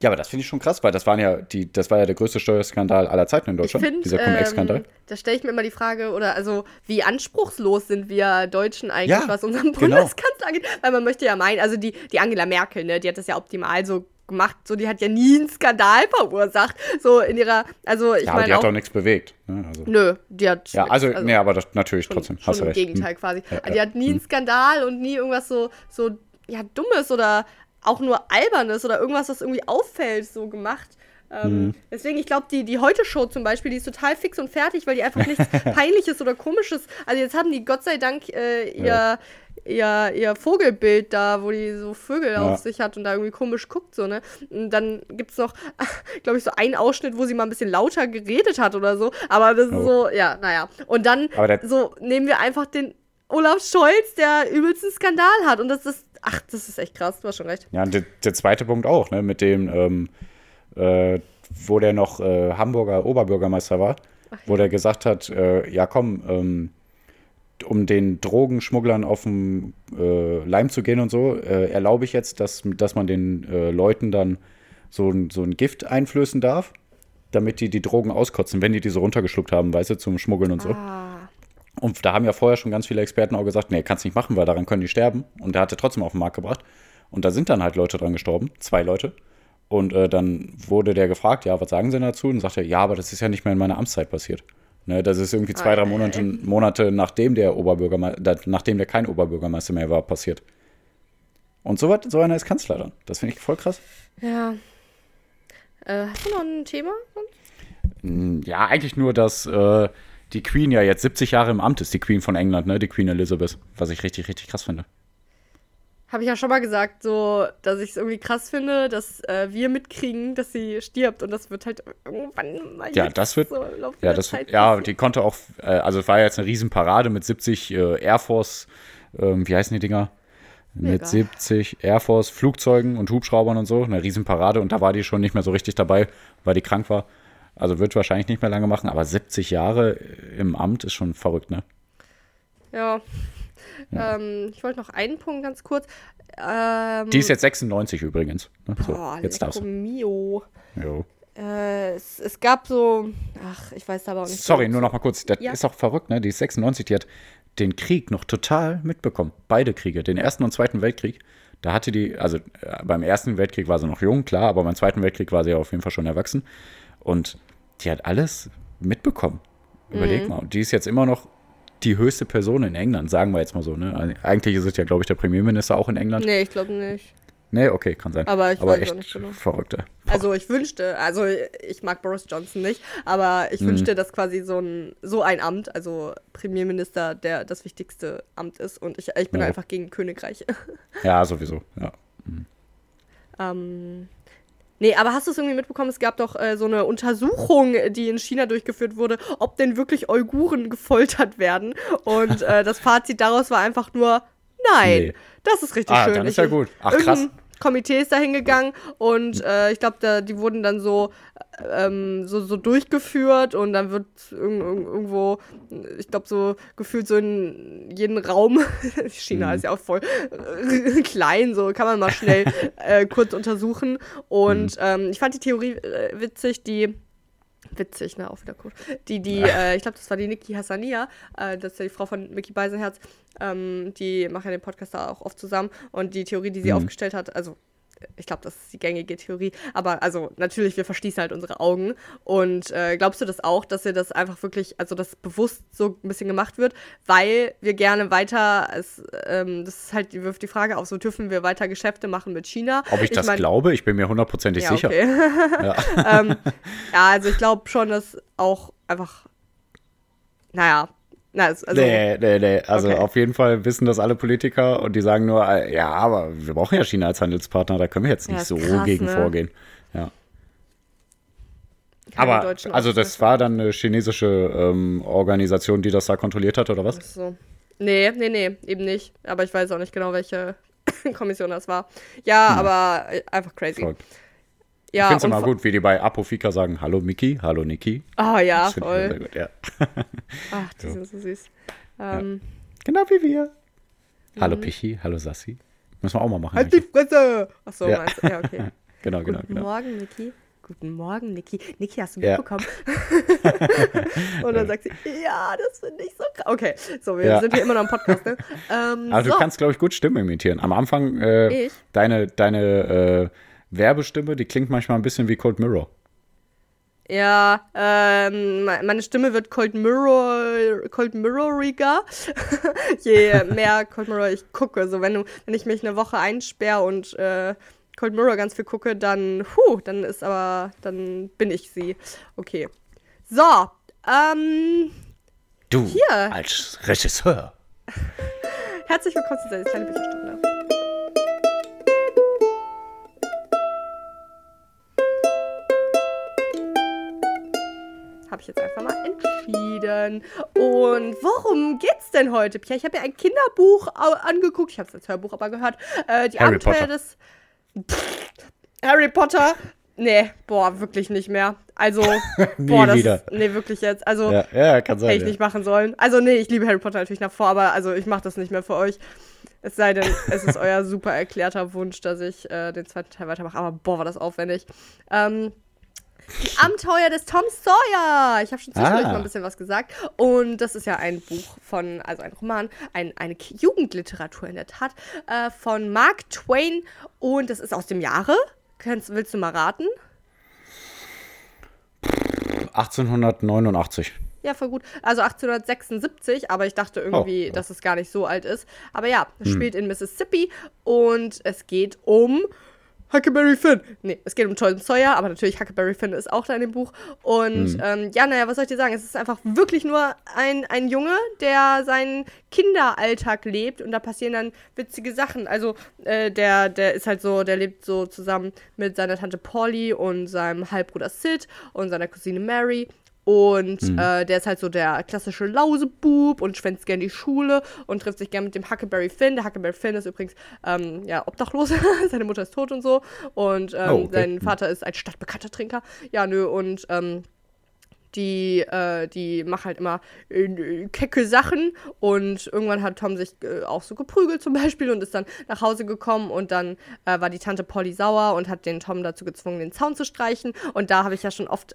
Ja, aber das finde ich schon krass, weil das waren ja die, das war ja der größte Steuerskandal aller Zeiten in Ich Deutschland, finde, dieser Cum-Ex-Skandal. ähm, da stelle ich mir immer die Frage, oder also wie anspruchslos sind wir Deutschen eigentlich, Ja, was unseren genau. Bundeskanzler angeht? Weil man möchte ja meinen, also die, die Angela Merkel, ne, die hat das ja optimal so gemacht, so die hat ja nie einen Skandal verursacht, so in ihrer, also ich ja, aber die meine hat auch, nichts bewegt. Ne? Also, nö, die hat, ja, also, nee, aber das natürlich schon, trotzdem, schon hast im recht. Hm. Gegenteil quasi. Ja, die ja. hat nie einen Skandal und nie irgendwas so, so, ja, Dummes oder auch nur Albernes oder irgendwas, was irgendwie auffällt, so gemacht. Ähm, Hm. Deswegen, ich glaube, die, die Heute-Show zum Beispiel, die ist total fix und fertig, weil die einfach nichts Peinliches oder Komisches. Also jetzt haben die Gott sei Dank äh, ihr, Ja. Ihr, ihr Vogelbild da, wo die so Vögel Ja. auf sich hat und da irgendwie komisch guckt, so, ne? Und dann gibt es noch, glaube ich, so einen Ausschnitt, wo sie mal ein bisschen lauter geredet hat oder so. Aber das ist Oh. so, ja, naja. Und dann so nehmen wir einfach den Olaf Scholz, der übelsten Skandal hat. Und das ist, ach, das ist echt krass, du hast schon recht. Ja, und der, der zweite Punkt auch, ne, mit dem, ähm, äh, wo der noch äh, Hamburger Oberbürgermeister war, wo der gesagt hat, äh, ja komm, ähm, um den Drogenschmugglern auf den äh, Leim zu gehen und so, äh, erlaube ich jetzt, dass, dass man den äh, Leuten dann so, ein- so ein Gift einflößen darf, damit die die Drogen auskotzen, wenn die die so runtergeschluckt haben, weißt du, zum Schmuggeln und so. Ah. Und da haben ja vorher schon ganz viele Experten auch gesagt, nee, kannst nicht machen, weil daran können die sterben. Und der hat er trotzdem auf den Markt gebracht. Und da sind dann halt Leute dran gestorben, zwei Leute. Und äh, dann wurde der gefragt, ja, was sagen Sie dazu? Und sagte ja, aber das ist ja nicht mehr in meiner Amtszeit passiert. Ne, das ist irgendwie zwei, drei Monate, Monate nachdem der Oberbürgermeister, nachdem der kein Oberbürgermeister mehr war, passiert. Und so, so einer ist Kanzler dann. Das finde ich voll krass. Ja. Äh, hast du noch ein Thema? Mm, Ja, eigentlich nur, dass äh, die Queen ja jetzt 70 Jahre im Amt ist, die Queen von England, ne? Die Queen Elizabeth. Was ich richtig, richtig krass finde. Habe ich ja schon mal gesagt, so, dass ich es irgendwie krass finde, dass äh, wir mitkriegen, dass sie stirbt und das wird halt irgendwann mal Ja, das wird- so Ja, das, Zeit ja, passieren. die konnte auch, äh, also es war jetzt eine Riesenparade mit 70 äh, Air Force, ähm, wie heißen die Dinger? Mit egal. 70 Air Force Flugzeugen und Hubschraubern und so, eine Riesenparade und da war die schon nicht mehr so richtig dabei, weil die krank war. Also wird wahrscheinlich nicht mehr lange machen, aber 70 Jahre im Amt ist schon verrückt, ne? Ja. Ähm, ich wollte noch einen Punkt ganz kurz. Ähm, Die ist jetzt 96 übrigens. Ne? So, boah, jetzt darfst du. Mio. Jo. Äh, es, es gab so. Ach, ich weiß aber auch nicht. Sorry, so, nur noch mal kurz. Das Ja. ist auch verrückt, ne? Die ist 96, die hat den Krieg noch total mitbekommen. Beide Kriege, den Ersten und Zweiten Weltkrieg. Da hatte die, also äh, beim Ersten Weltkrieg war sie noch jung, klar, aber beim Zweiten Weltkrieg war sie ja auf jeden Fall schon erwachsen. Und die hat alles mitbekommen. Überleg Mhm. mal. Und die ist jetzt immer noch die höchste Person in England, sagen wir jetzt mal so. Ne? Eigentlich ist es ja, glaube ich, der Premierminister auch in England. Nee, ich glaube nicht. Nee, okay, kann sein. Aber ich aber weiß auch echt nicht genau. verrückte. Also ich wünschte, also ich mag Boris Johnson nicht, aber Mhm. ich wünschte, dass quasi so ein, so ein Amt, also Premierminister, der das wichtigste Amt ist und ich, ich bin Ja. einfach gegen Königreich. Ja, sowieso. Ja. ähm, nee, aber hast du es irgendwie mitbekommen? Es gab doch äh, so eine Untersuchung, die in China durchgeführt wurde, ob denn wirklich Uiguren gefoltert werden. Und äh, das Fazit daraus war einfach nur, nein, Nee. das ist richtig Ah, schön. dann ist ja gut. Ach, krass. Komitee ist da hingegangen und äh, ich glaube, die wurden dann so, ähm, so, so durchgeführt und dann wird irg irg irgendwo, ich glaube, so gefühlt so in jeden Raum, China Mhm. ist ja auch voll äh, klein, so kann man mal schnell äh, kurz untersuchen. Und Mhm. ähm, ich fand die Theorie äh, witzig, die witzig, ne, auch wieder cool. Die, die, äh, ich glaube, das war die Niki Hassania, äh, das ist ja die Frau von Mickey Beisenherz, ähm, die machen ja den Podcast da auch oft zusammen und die Theorie, die sie Mhm. aufgestellt hat, also ich glaube, das ist die gängige Theorie, aber also natürlich, wir verschließen halt unsere Augen und äh, glaubst du das auch, dass ihr das einfach wirklich, also das bewusst so ein bisschen gemacht wird, weil wir gerne weiter, es, ähm, das ist halt, wirft die Frage auf, so dürfen wir weiter Geschäfte machen mit China? Ob ich das mein- glaube, ich bin mir hundertprozentig ja, sicher. Okay. ähm, ja, also ich glaube schon, dass auch einfach, naja, na, also, nee, nee, nee. Also Okay. auf jeden Fall wissen das alle Politiker und die sagen nur, äh, ja, aber wir brauchen ja China als Handelspartner, da können wir jetzt Ja, nicht ist so krass, gegen ne? vorgehen. Ja. keine Aber, also das war dann eine chinesische ähm, Organisation, die das da kontrolliert hat, oder was? So. Nee, nee, nee, eben nicht. Aber ich weiß auch nicht genau, welche Kommission das war. Ja, aber äh, einfach crazy. Verrückt. Ja, ich finde es immer gut, wie die bei Apofika sagen, hallo Miki, hallo Niki. Oh ja, voll. sehr gut, ja. Ach, die sind so süß. Ähm, Genau wie wir. Hallo Pichi, hallo Sassi. Müssen wir auch mal machen. Halt die. Fresse! Achso, Ja. meinst du? Ja, okay. Genau, genau, Guten genau. Morgen, Niki. Guten Morgen, Niki. Niki, hast du Ja. mitbekommen? Und dann sagt sie, ja, das finde ich so krass. Okay, so, wir Ja. sind hier immer noch im Podcast, ne? Ähm, Aber so. du kannst, glaube ich, gut Stimmen imitieren. Am Anfang, äh, Ich? deine, deine äh, Werbestimme, die klingt manchmal ein bisschen wie Cold Mirror. Ja, ähm, me- meine Stimme wird Cold Mirror, Cold Mirroriger, je mehr Cold Mirror ich gucke. So, wenn, du, wenn ich mich eine Woche einsperre und äh, Cold Mirror ganz viel gucke, dann, huh, dann ist aber, dann bin ich sie. Okay. So, ähm, Du Hier. als Regisseur. herzlich willkommen zu dieser kleinen Bücherstunde. Habe ich jetzt einfach mal entschieden. Und worum geht's denn heute, Pierre? Ich habe mir ein Kinderbuch angeguckt. Ich habe es als Hörbuch aber gehört. Äh, die Harry Abenteuer Potter. des Pff, Harry Potter. Nee, boah, wirklich nicht mehr. Also, boah, das wieder. Nee, wirklich jetzt. Also, Ja, ja kann sein. Hätte ich ja. nicht machen sollen. Also nee, ich liebe Harry Potter natürlich nach vor, aber also ich mache das nicht mehr für euch. Es sei denn, es ist euer super erklärter Wunsch, dass ich äh, den zweiten Teil weitermache. Aber boah, war das aufwendig. Ähm, Abenteuer des Tom Sawyer. Ich habe schon zwischendurch Ah. mal ein bisschen was gesagt. Und das ist ja ein Buch von, also ein Roman, ein, eine Jugendliteratur in der Tat, äh, von Mark Twain. Und das ist aus dem Jahre. Kannst, willst du mal raten? 1889. Ja, voll gut. Also 1876, aber ich dachte irgendwie, Oh, ja. dass es gar nicht so alt ist. Aber ja, es spielt in Mississippi und es geht um Huckleberry Finn. Nee, es geht um Tom Sawyer, aber natürlich Huckleberry Finn ist auch da in dem Buch. Und ähm, ja, naja, was soll ich dir sagen? Es ist einfach wirklich nur ein, ein Junge, der seinen Kinderalltag lebt und da passieren dann witzige Sachen. Also äh, der, der ist halt so, der lebt so zusammen mit seiner Tante Polly und seinem Halbbruder Sid und seiner Cousine Mary. Und äh, der ist halt so der klassische Lausebub und schwänzt gern die Schule und trifft sich gern mit dem Huckleberry Finn. Der Huckleberry Finn ist übrigens ähm, ja, obdachlos. Seine Mutter ist tot und so. Und ähm, Oh, okay. sein Vater ist ein stadtbekannter Trinker. Ja, nö, und ähm, die, äh, die machen halt immer äh, kecke Sachen und irgendwann hat Tom sich äh, auch so geprügelt zum Beispiel und ist dann nach Hause gekommen und dann äh, war die Tante Polly sauer und hat den Tom dazu gezwungen, den Zaun zu streichen und da habe ich ja schon oft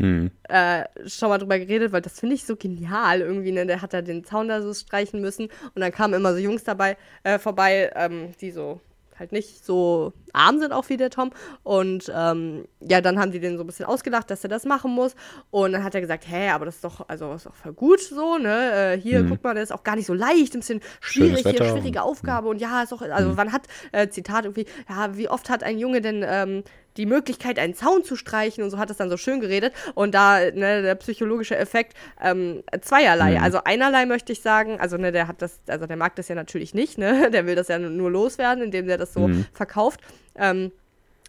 äh, äh, schon mal drüber geredet, weil das finde ich so genial irgendwie, ne? Der hat da den Zaun da so streichen müssen und dann kamen immer so Jungs dabei äh, vorbei, ähm, die so halt nicht so arm sind auch wie der Tom. Und ähm, ja, dann haben die den so ein bisschen ausgelacht, dass er das machen muss. Und dann hat er gesagt, hä, aber das ist doch, also das ist doch voll gut so, ne, äh, hier, guck mal, das ist auch gar nicht so leicht, ein bisschen schwierig, hier, schwierige Aufgabe. Und ja, ist doch, also wann hat, äh, Zitat irgendwie, ja, wie oft hat ein Junge denn ähm, die Möglichkeit, einen Zaun zu streichen und so hat es dann so schön geredet. Und da, ne, der psychologische Effekt, ähm, zweierlei. Also einerlei möchte ich sagen, also ne, der hat das, also der mag das ja natürlich nicht, ne? Der will das ja nur loswerden, indem der das so verkauft. Ähm,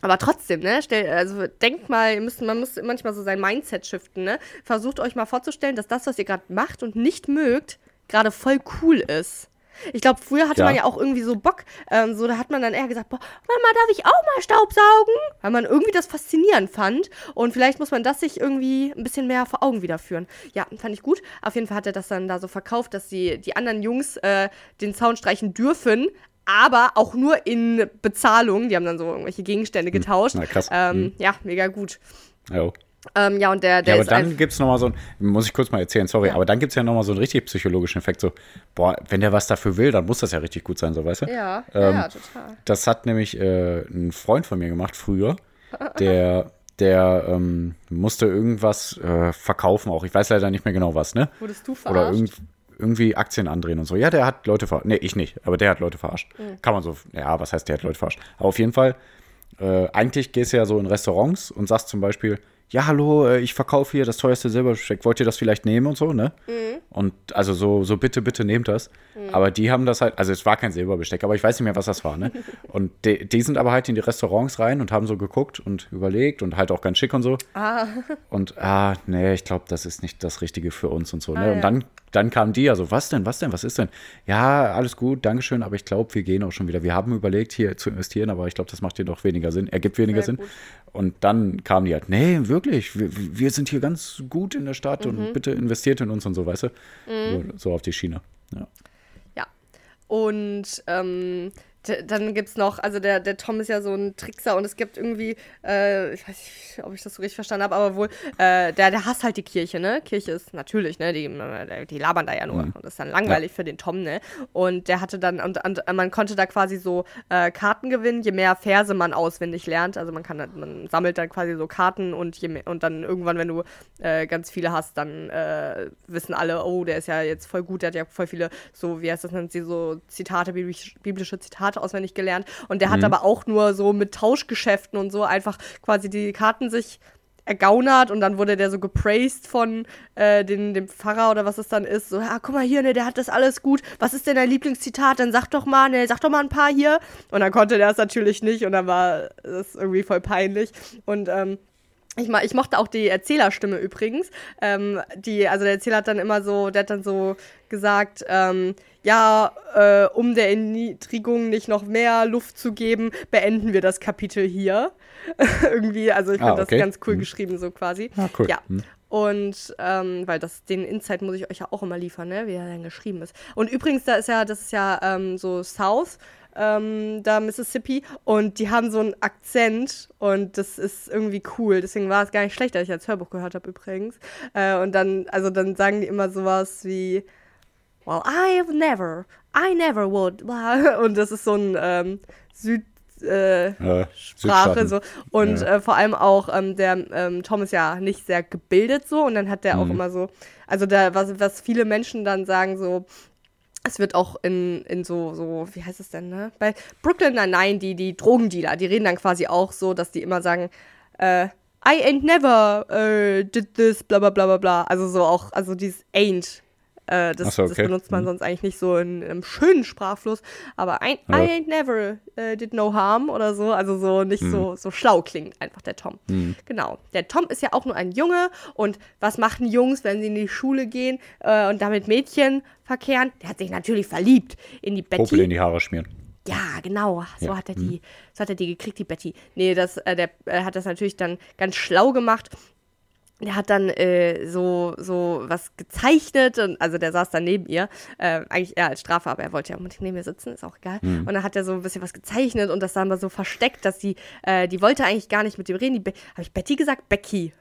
aber trotzdem, ne, stell, also denkt mal, ihr müsst, man muss manchmal so sein Mindset shiften, ne? Versucht euch mal vorzustellen, dass das, was ihr gerade macht und nicht mögt, gerade voll cool ist. Ich glaube, früher hatte Ja. man ja auch irgendwie so Bock, ähm, so da hat man dann eher gesagt, boah, Mama, darf ich auch mal Staubsaugen? Weil man irgendwie das faszinierend fand und vielleicht muss man das sich irgendwie ein bisschen mehr vor Augen wieder führen. Ja, fand ich gut. Auf jeden Fall hat er das dann da so verkauft, dass die, die anderen Jungs äh, den Zaun streichen dürfen, aber auch nur in Bezahlung. Die haben dann so irgendwelche Gegenstände getauscht. Na, krass. Ähm, Ja, mega gut. Ja. Ähm, ja, und der, der Ja, aber dann gibt es nochmal so ein, muss ich kurz mal erzählen, sorry, Ja. aber dann gibt es ja nochmal so einen richtig psychologischen Effekt, so, boah, wenn der was dafür will, dann muss das ja richtig gut sein, so, weißt du? Ja, Ähm, ja, total. Das hat nämlich äh, ein Freund von mir gemacht früher, der, der ähm, musste irgendwas äh, verkaufen auch, ich weiß leider nicht mehr genau was, ne? Wurdest du Oder verarscht? irgend, irgendwie Aktien andrehen und so. Ja, der hat Leute verarscht. Nee, ich nicht, aber der hat Leute verarscht. Mhm. Kann man so, ja, was heißt, der hat Leute verarscht? Aber auf jeden Fall, äh, eigentlich gehst du ja so in Restaurants und sagst zum Beispiel, ja, hallo, äh, ich verkaufe hier das teuerste Silberbesteck, wollt ihr das vielleicht nehmen und so, ne? Mhm. Und also so, so bitte, bitte nehmt das. Aber die haben das halt, also es war kein Silberbesteck, aber ich weiß nicht mehr, was das war, ne? Und die, die sind aber halt in die Restaurants rein und haben so geguckt und überlegt und halt auch ganz schick und so. Und ah, nee, ich glaube, das ist nicht das Richtige für uns und so. Ne? Ah, ja. Und dann, dann kamen die, also was denn, was denn, was ist denn? Ja, alles gut, Dankeschön, aber ich glaube, wir gehen auch schon wieder. Wir haben überlegt, hier zu investieren, aber ich glaube, das macht hier doch weniger Sinn. Ergibt weniger Sinn. gut. Und dann kamen die halt, nee, wirklich, wir, wir sind hier ganz gut in der Stadt Mhm. und bitte investiert in uns und so, weißt du? So, so auf die Schiene. Ja. Ja. und ähm, Dann gibt es noch, also der, der Tom ist ja so ein Trickser und es gibt irgendwie, äh, ich weiß nicht, ob ich das so richtig verstanden habe, aber wohl, äh, der, der hasst halt die Kirche, ne? Kirche ist natürlich, ne? Die, äh, die labern da ja nur und das ist dann langweilig für den Tom, ne? Und der hatte dann, und, und man konnte da quasi so äh, Karten gewinnen, je mehr Verse man auswendig lernt. Also man kann, man sammelt dann quasi so Karten und je mehr, und dann irgendwann, wenn du äh, ganz viele hast, dann äh, wissen alle, oh, der ist ja jetzt voll gut, der hat ja voll viele, so, wie heißt das, nennt sie so Zitate, biblisch, biblische Zitate auswendig gelernt. Und der hat aber auch nur so mit Tauschgeschäften und so einfach quasi die Karten sich ergaunert und dann wurde der so gepraised von äh, den, dem Pfarrer oder was es dann ist. So, ja, guck mal hier, ne, der hat das alles gut. Was ist denn dein Lieblingszitat? Dann sag doch mal, ne, sag doch mal ein paar hier. Und dann konnte der es natürlich nicht und dann war es irgendwie voll peinlich. Und ähm, ich, ich mochte auch die Erzählerstimme übrigens. Ähm, die, also der Erzähler hat dann immer so, der hat dann so gesagt, ähm, ja, äh, um der Erniedrigung nicht noch mehr Luft zu geben, beenden wir das Kapitel hier. Irgendwie, also ich Ah, finde okay. das ganz cool Hm. geschrieben, so quasi. Ah, cool. Ja. Hm. Und ähm, weil das den Insight muss ich euch ja auch immer liefern, ne? wie er dann geschrieben ist. Und übrigens, da ist ja, das ist ja ähm, so South, ähm, da Mississippi, und die haben so einen Akzent und das ist irgendwie cool. Deswegen war es gar nicht schlecht, dass ich als Hörbuch gehört habe übrigens. Äh, und dann, also dann sagen die immer sowas wie Well, I never, I never would. Und das ist so ein ähm, Süd äh, Äh, Sprache so und Ja. äh, vor allem auch ähm, der ähm, Tom ist ja nicht sehr gebildet so und dann hat der auch Mhm. immer so also da was was viele Menschen dann sagen so es wird auch in, in so, so, wie heißt es denn, ne? Bei Brooklyn Nine-Nine, die, die Drogendealer, die reden dann quasi auch so, dass die immer sagen, äh, I ain't never äh, did this, bla bla bla bla bla. Also so auch, also dieses ain't. Äh, das, so, das okay. benutzt man Mhm. sonst eigentlich nicht so in einem schönen Sprachfluss. Aber I. I ain't never äh, did no harm oder so. Also so nicht Mhm. so, so schlau klingt einfach der Tom. Genau. Der Tom ist ja auch nur ein Junge. Und was machen Jungs, wenn sie in die Schule gehen äh, und damit Mädchen verkehren? Der hat sich natürlich verliebt in die Betty. Popel in die Haare schmieren. Ja, genau. So Ja, hat er die, so hat er die gekriegt, die Betty. Nee, das, äh, der äh, hat das natürlich dann ganz schlau gemacht. Der hat dann äh, so, so was gezeichnet und also der saß dann neben ihr, äh, eigentlich eher als Strafe, aber er wollte ja unbedingt neben mir sitzen, ist auch egal. Und dann hat er so ein bisschen was gezeichnet und das dann mal so versteckt, dass sie, äh, die wollte eigentlich gar nicht mit ihm reden. Die Be Habe ich Betty gesagt? Becky.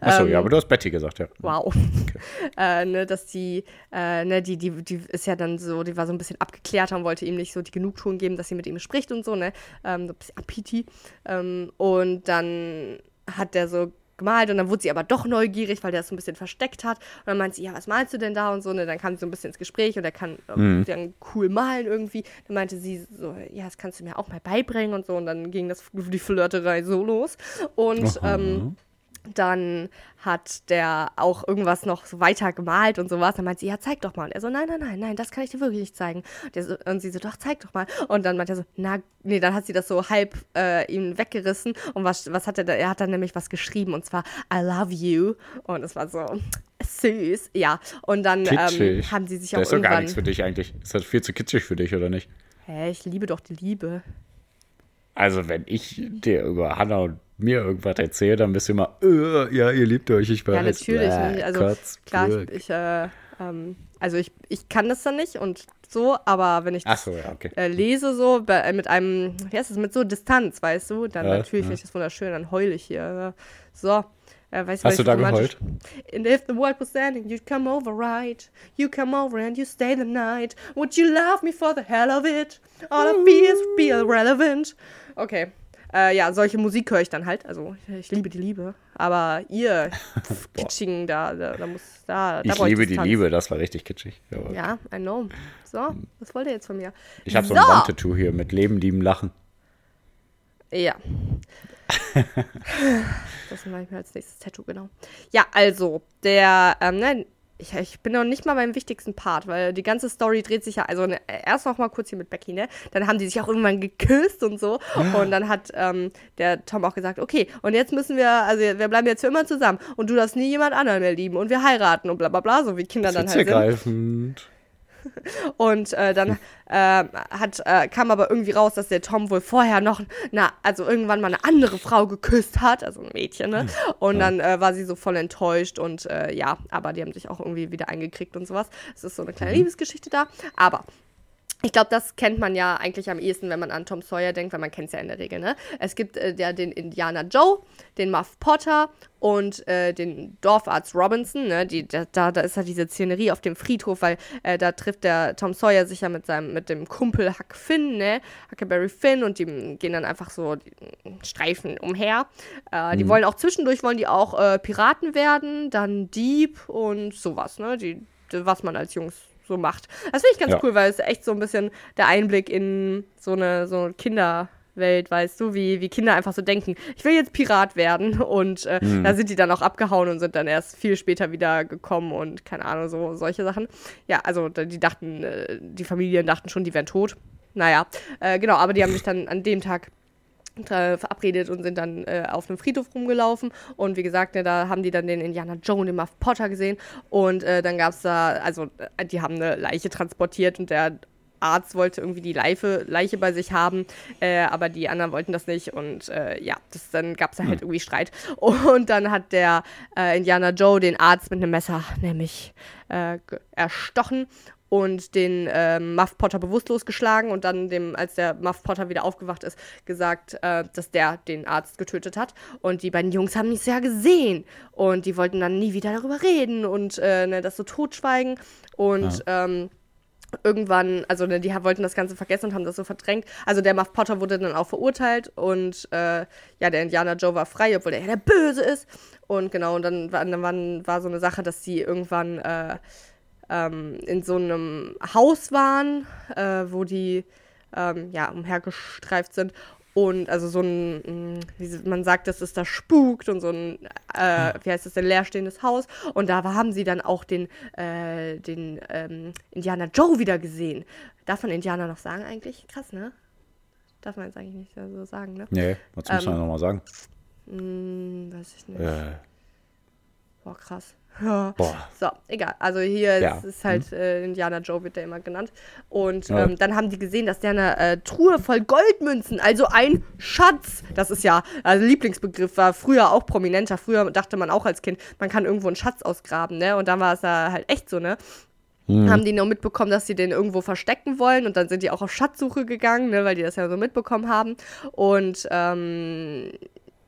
Achso, Ähm, ja, aber du hast Betty gesagt, ja. Wow. äh, ne, dass die, äh, ne, die, die, die ist ja dann so, die war so ein bisschen abgeklärter und wollte ihm nicht so die Genugtuung geben, dass sie mit ihm spricht und so, ne? Ähm, so ein bisschen Appetit. Ähm, und dann hat der so gemalt und dann wurde sie aber doch neugierig, weil der es so ein bisschen versteckt hat. Und dann meinte sie, ja, was malst du denn da und so, ne? Dann kam sie so ein bisschen ins Gespräch und er kann ähm, dann cool malen irgendwie. Dann meinte sie so, ja, das kannst du mir auch mal beibringen und so. Und dann ging das die Flirterei so los. Und ähm, dann hat der auch irgendwas noch so weiter gemalt und sowas. Dann meinte sie, ja, zeig doch mal. Und er so, nein, nein, nein, nein, das kann ich dir wirklich nicht zeigen. Und, so, und sie so, doch, zeig doch mal. Und dann meinte er so, na, nee, dann hat sie das so halb äh, ihm weggerissen. Und was, was hat er da? Er hat dann nämlich was geschrieben und zwar, I love you. Und es war so süß. Ja, und dann ähm, haben sie sich auch Das ist doch gar nichts für dich eigentlich. Ist das viel zu kitschig für dich, oder nicht? Hä, ich liebe doch die Liebe. Also, wenn ich dir über Hannah und mir irgendwas erzähle, dann bist du immer, äh, ja, ihr liebt euch, ich weiß. Ja, natürlich nicht. Also Kotz, klar, Brück. ich, ich äh, ähm, also ich, ich kann das dann nicht und so, aber wenn ich das so, ja, okay. äh, lese so bei, äh, mit einem, wie heißt das, mit so Distanz, weißt du, dann natürlich finde ich das wunderschön, dann heule ich hier. äh, So. Äh, weißt, Hast du da geheult? And if the world was ending, you'd come over, right? You come over and you stay the night. Would you love me for the hell of it? All I feel is be irrelevant. Okay. Äh, ja, solche Musik höre ich dann halt. Also, ich, liebe die Liebe. Aber ihr Kitschigen, da, da, da muss, da, da Ich liebe die. Liebe, das war richtig kitschig. Ja, I know. So, was wollt ihr jetzt von mir? Ich habe so so. ein Wandtattoo hier mit Leben, Lieben, Lachen. Ja. das mache ich mir als nächstes Tattoo, genau. Ja, also, der, ähm, nein, ich, ich bin noch nicht mal beim wichtigsten Part, weil die ganze Story dreht sich ja, also ne, erst noch mal kurz hier mit Becky, ne? Dann haben die sich auch irgendwann geküsst und so. Und dann hat ähm, der Tom auch gesagt, okay, und jetzt müssen wir, also wir bleiben jetzt für immer zusammen und du darfst nie jemand anderen mehr lieben und wir heiraten und bla bla bla, so wie Kinder dann halt sind. Und äh, dann äh, hat, äh, kam aber irgendwie raus, dass der Tom wohl vorher noch, na, also irgendwann mal eine andere Frau geküsst hat, also ein Mädchen, ne? Und dann äh, war sie so voll enttäuscht und äh, ja, aber die haben sich auch irgendwie wieder eingekriegt und sowas. Es ist so eine kleine Liebesgeschichte da. Aber ich glaube, das kennt man ja eigentlich am ehesten, wenn man an Tom Sawyer denkt, weil man kennt es ja in der Regel. Ne? Es gibt äh, ja den Indianer Joe, den Muff Potter und äh, den Dorfarzt Robinson. Ne? Die, da, da ist ja diese Szenerie auf dem Friedhof, weil äh, da trifft der Tom Sawyer sich ja mit seinem mit dem Kumpel Huck Finn, ne? Huckleberry Finn, und die gehen dann einfach so Streifen umher. Äh, mhm. Die wollen auch zwischendurch wollen die auch äh, Piraten werden, dann Dieb und sowas, ne? Die, was man als Jungs so macht. Das finde ich ganz ja. cool, weil es echt so ein bisschen der Einblick in so eine so Kinderwelt, weißt du, wie, wie Kinder einfach so denken, ich will jetzt Pirat werden und äh, mhm. da sind die dann auch abgehauen und sind dann erst viel später wieder gekommen und keine Ahnung, so solche Sachen. Ja, also die dachten, äh, die Familien dachten schon, die wären tot. Naja, äh, genau, aber die haben sich dann an dem Tag verabredet und sind dann äh, auf einem Friedhof rumgelaufen. Und wie gesagt, ne, da haben die dann den Indianer Joe und den Muff Potter gesehen. Und äh, dann gab es da, also äh, die haben eine Leiche transportiert und der Arzt wollte irgendwie die Leiche, Leiche bei sich haben, äh, aber die anderen wollten das nicht und äh, ja, das, dann gab es da halt hm. irgendwie Streit. Und dann hat der äh, Indianer Joe den Arzt mit einem Messer nämlich erstochen und den äh, Muff Potter bewusstlos geschlagen und dann dem, als der Muff Potter wieder aufgewacht ist, gesagt, äh, dass der den Arzt getötet hat. Und die beiden Jungs haben nichts ja gesehen und die wollten dann nie wieder darüber reden und äh, ne, das so totschweigen und ja. ähm, irgendwann, also ne, die wollten das Ganze vergessen und haben das so verdrängt. Also der Muff Potter wurde dann auch verurteilt und äh, ja, der Indianer Joe war frei, obwohl er ja der Böse ist. Und genau, und dann, war, dann war so eine Sache, dass sie irgendwann äh, ähm, in so einem Haus waren, äh, wo die ähm, ja, umhergestreift sind. Und also so ein, wie man sagt, dass es da spukt und so ein, äh, wie heißt das, ein leerstehendes Haus. Und da haben sie dann auch den, äh, den ähm, Indianer Joe wieder gesehen. Darf man Indianer noch sagen eigentlich? Krass, ne? Darf man jetzt eigentlich nicht so sagen, ne? Nee, was muss man ähm, nochmal sagen? Mh, hm, weiß ich nicht. Äh. Boah, krass. Ja. Boah. So, egal. Also hier ja. ist, ist halt mhm. äh, Indiana Joe wird der immer genannt. Und ja. ähm, dann haben die gesehen, dass der eine äh, Truhe voll Goldmünzen, also ein Schatz. Das ist ja, also Lieblingsbegriff war früher auch prominenter. Früher dachte man auch als Kind, man kann irgendwo einen Schatz ausgraben, ne? Und dann war es da halt echt so, ne? Mhm. Haben die noch mitbekommen, dass sie den irgendwo verstecken wollen und dann sind die auch auf Schatzsuche gegangen, ne, weil die das ja so mitbekommen haben. Und ähm,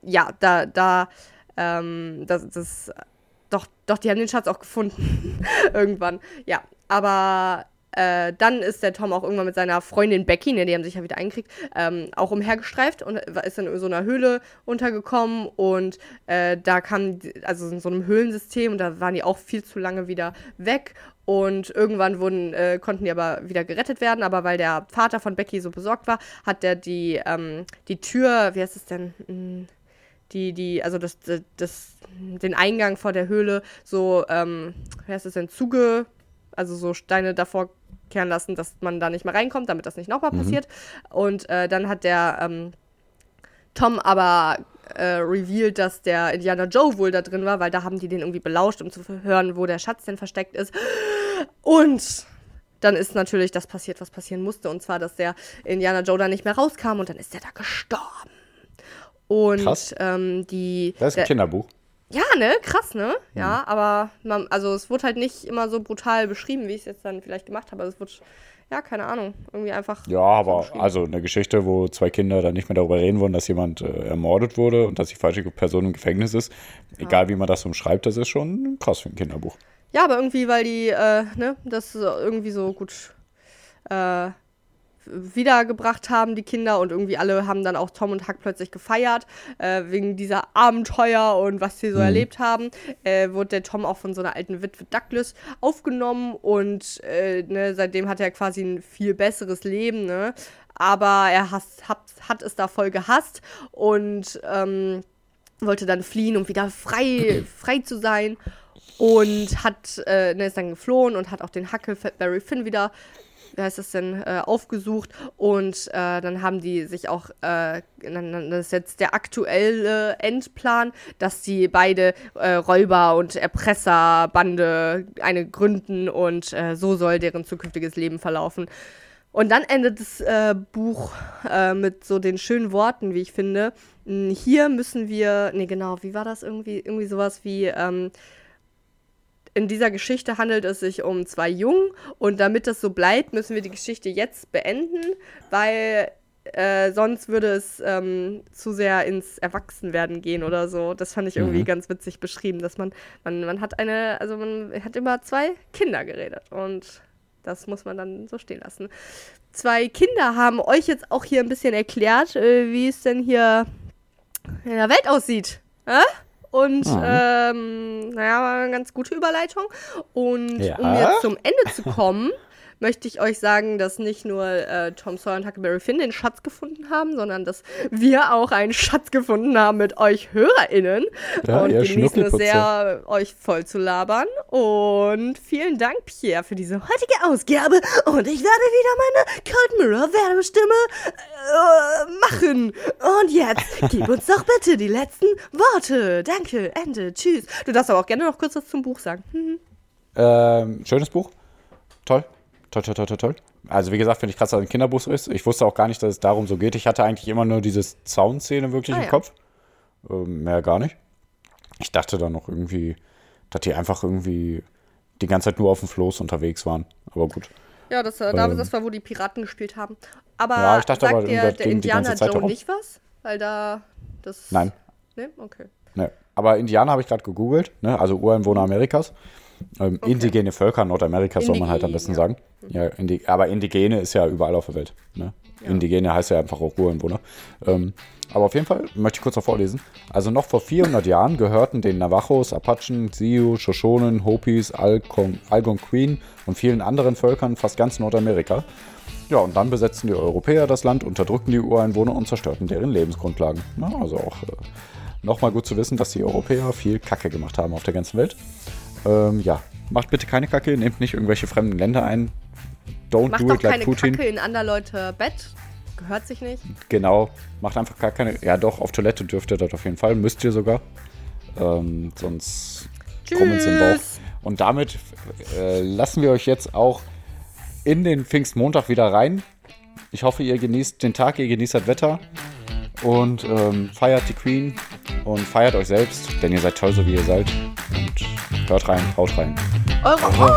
ja, da, da, ähm, das, das doch, doch, die haben den Schatz auch gefunden. irgendwann. Ja, aber äh, dann ist der Tom auch irgendwann mit seiner Freundin Becky, ne, die haben sich ja wieder eingekriegt, ähm, auch umhergestreift und ist dann in so einer Höhle untergekommen und äh, da kam, also in so einem Höhlensystem und da waren die auch viel zu lange wieder weg und irgendwann wurden, äh, konnten die aber wieder gerettet werden, aber weil der Vater von Becky so besorgt war, hat der die, ähm, die Tür, wie heißt es denn? Hm, die, die, also das, das, den Eingang vor der Höhle so, ähm, wie heißt es denn, zuge, also so Steine davor kehren lassen, dass man da nicht mehr reinkommt, damit das nicht nochmal mhm. passiert. Und äh, dann hat der ähm, Tom aber äh, revealed, dass der Indiana Joe wohl da drin war, weil da haben die den irgendwie belauscht, um zu hören, wo der Schatz denn versteckt ist. Und dann ist natürlich das passiert, was passieren musste. Und zwar, dass der Indiana Joe da nicht mehr rauskam und dann ist der da gestorben. Und krass. Ähm, die. Das ist ein der, Kinderbuch. Ja, ne? Krass, ne? Mhm. Ja, aber man, also es wurde halt nicht immer so brutal beschrieben, wie ich es jetzt dann vielleicht gemacht habe. Also es wird, ja, keine Ahnung, irgendwie einfach. Ja, aber also eine Geschichte, wo zwei Kinder dann nicht mehr darüber reden wollen, dass jemand äh, ermordet wurde und dass die falsche Person im Gefängnis ist. Ja. Egal wie man das umschreibt, das ist schon krass für ein Kinderbuch. Ja, aber irgendwie, weil die, äh, ne, das irgendwie so gut äh, wiedergebracht haben, die Kinder. Und irgendwie alle haben dann auch Tom und Huck plötzlich gefeiert, äh, wegen dieser Abenteuer und was sie so mhm. erlebt haben. Äh, wurde der Tom auch von so einer alten Witwe Douglas aufgenommen und äh, ne, seitdem hat er quasi ein viel besseres Leben, ne? Aber er has, hat, hat es da voll gehasst und ähm, wollte dann fliehen, um wieder frei, frei zu sein und hat äh, ne, ist dann geflohen und hat auch den Huckleberry Finn wieder wie heißt das denn, äh, aufgesucht und äh, dann haben die sich auch, äh, das ist jetzt der aktuelle Endplan, dass die beide äh, Räuber- und Erpresserbande eine gründen und äh, so soll deren zukünftiges Leben verlaufen. Und dann endet das äh, Buch mit so den schönen Worten, wie ich finde. Hm, hier müssen wir, nee genau, wie war das irgendwie? Irgendwie sowas wie, ähm, in dieser Geschichte handelt es sich um zwei Jungen und damit das so bleibt, müssen wir die Geschichte jetzt beenden, weil äh, sonst würde es ähm, zu sehr ins Erwachsenwerden gehen oder so. Das fand ich irgendwie Mhm. ganz witzig beschrieben, dass man, man, man hat eine, also man hat über zwei Kinder geredet und das muss man dann so stehen lassen. Zwei Kinder haben euch jetzt auch hier ein bisschen erklärt, äh, wie es denn hier in der Welt aussieht. Äh? Und Ah. ähm, naja, war eine ganz gute Überleitung. Und Ja. um jetzt zum Ende zu kommen, möchte ich euch sagen, dass nicht nur äh, Tom Sawyer und Huckleberry Finn den Schatz gefunden haben, sondern dass wir auch einen Schatz gefunden haben mit euch HörerInnen Ja, und genießen es sehr, euch voll zu labern. Und vielen Dank, Pierre, für diese heutige Ausgabe. Und ich werde wieder meine Cold Mirror Werbestimme äh, machen. Und jetzt gib uns doch bitte die letzten Worte. Danke, Ende, tschüss. Du darfst aber auch gerne noch kurz was zum Buch sagen. Hm. Ähm, schönes Buch. Toll. Toll, toll, toll, toll, toll. Also wie gesagt, finde ich krass, dass ein Kinderbuch ist. Ich wusste auch gar nicht, dass es darum so geht. Ich hatte eigentlich immer nur diese Zaunszene wirklich Ah, im ja. Kopf. Ähm, mehr gar nicht. Ich dachte dann noch irgendwie, dass die einfach irgendwie die ganze Zeit nur auf dem Floß unterwegs waren. Aber gut. Ja, das, äh, Ähm. das war, wo die Piraten gespielt haben. Aber Ja, ich dachte sagt aber, der ganze Indianer Joe nicht was? Weil da das... Nein. Ne? Okay. Ne. Aber Indianer habe ich gerade gegoogelt, ne? also Ureinwohner Amerikas. Ähm, Indigene Völker Nordamerikas soll man halt am besten Indigen, sagen. Ja, indi aber Indigene ist ja überall auf der Welt. Ne? Indigene heißt ja einfach auch Ureinwohner. Ähm, aber auf jeden Fall möchte ich kurz noch vorlesen. Also noch vor 400 Jahren gehörten den Navajos, Apachen, Sioux, Shoshonen, Hopis, Algon Algonquin und vielen anderen Völkern fast ganz Nordamerika. Ja, und dann besetzten die Europäer das Land, unterdrückten die Ureinwohner und zerstörten deren Lebensgrundlagen. Na, also auch äh, nochmal gut zu wissen, dass die Europäer viel Kacke gemacht haben auf der ganzen Welt. Ähm, ja, macht bitte keine Kacke, nehmt nicht irgendwelche fremden Länder ein. Don't Macht do it like keine Putin. Kacke in anderer Leute Bett. Gehört sich nicht. Genau, macht einfach gar keine. Ja, doch, auf Toilette dürft ihr das auf jeden Fall. Müsst ihr sogar. Ähm, sonst krummelt's im Bauch. Und damit äh, lassen wir euch jetzt auch in den Pfingstmontag wieder rein. Ich hoffe, ihr genießt den Tag, ihr genießt das Wetter und ähm, feiert die Queen und feiert euch selbst, denn ihr seid toll, so wie ihr seid. Und hört rein, haut rein. Eure.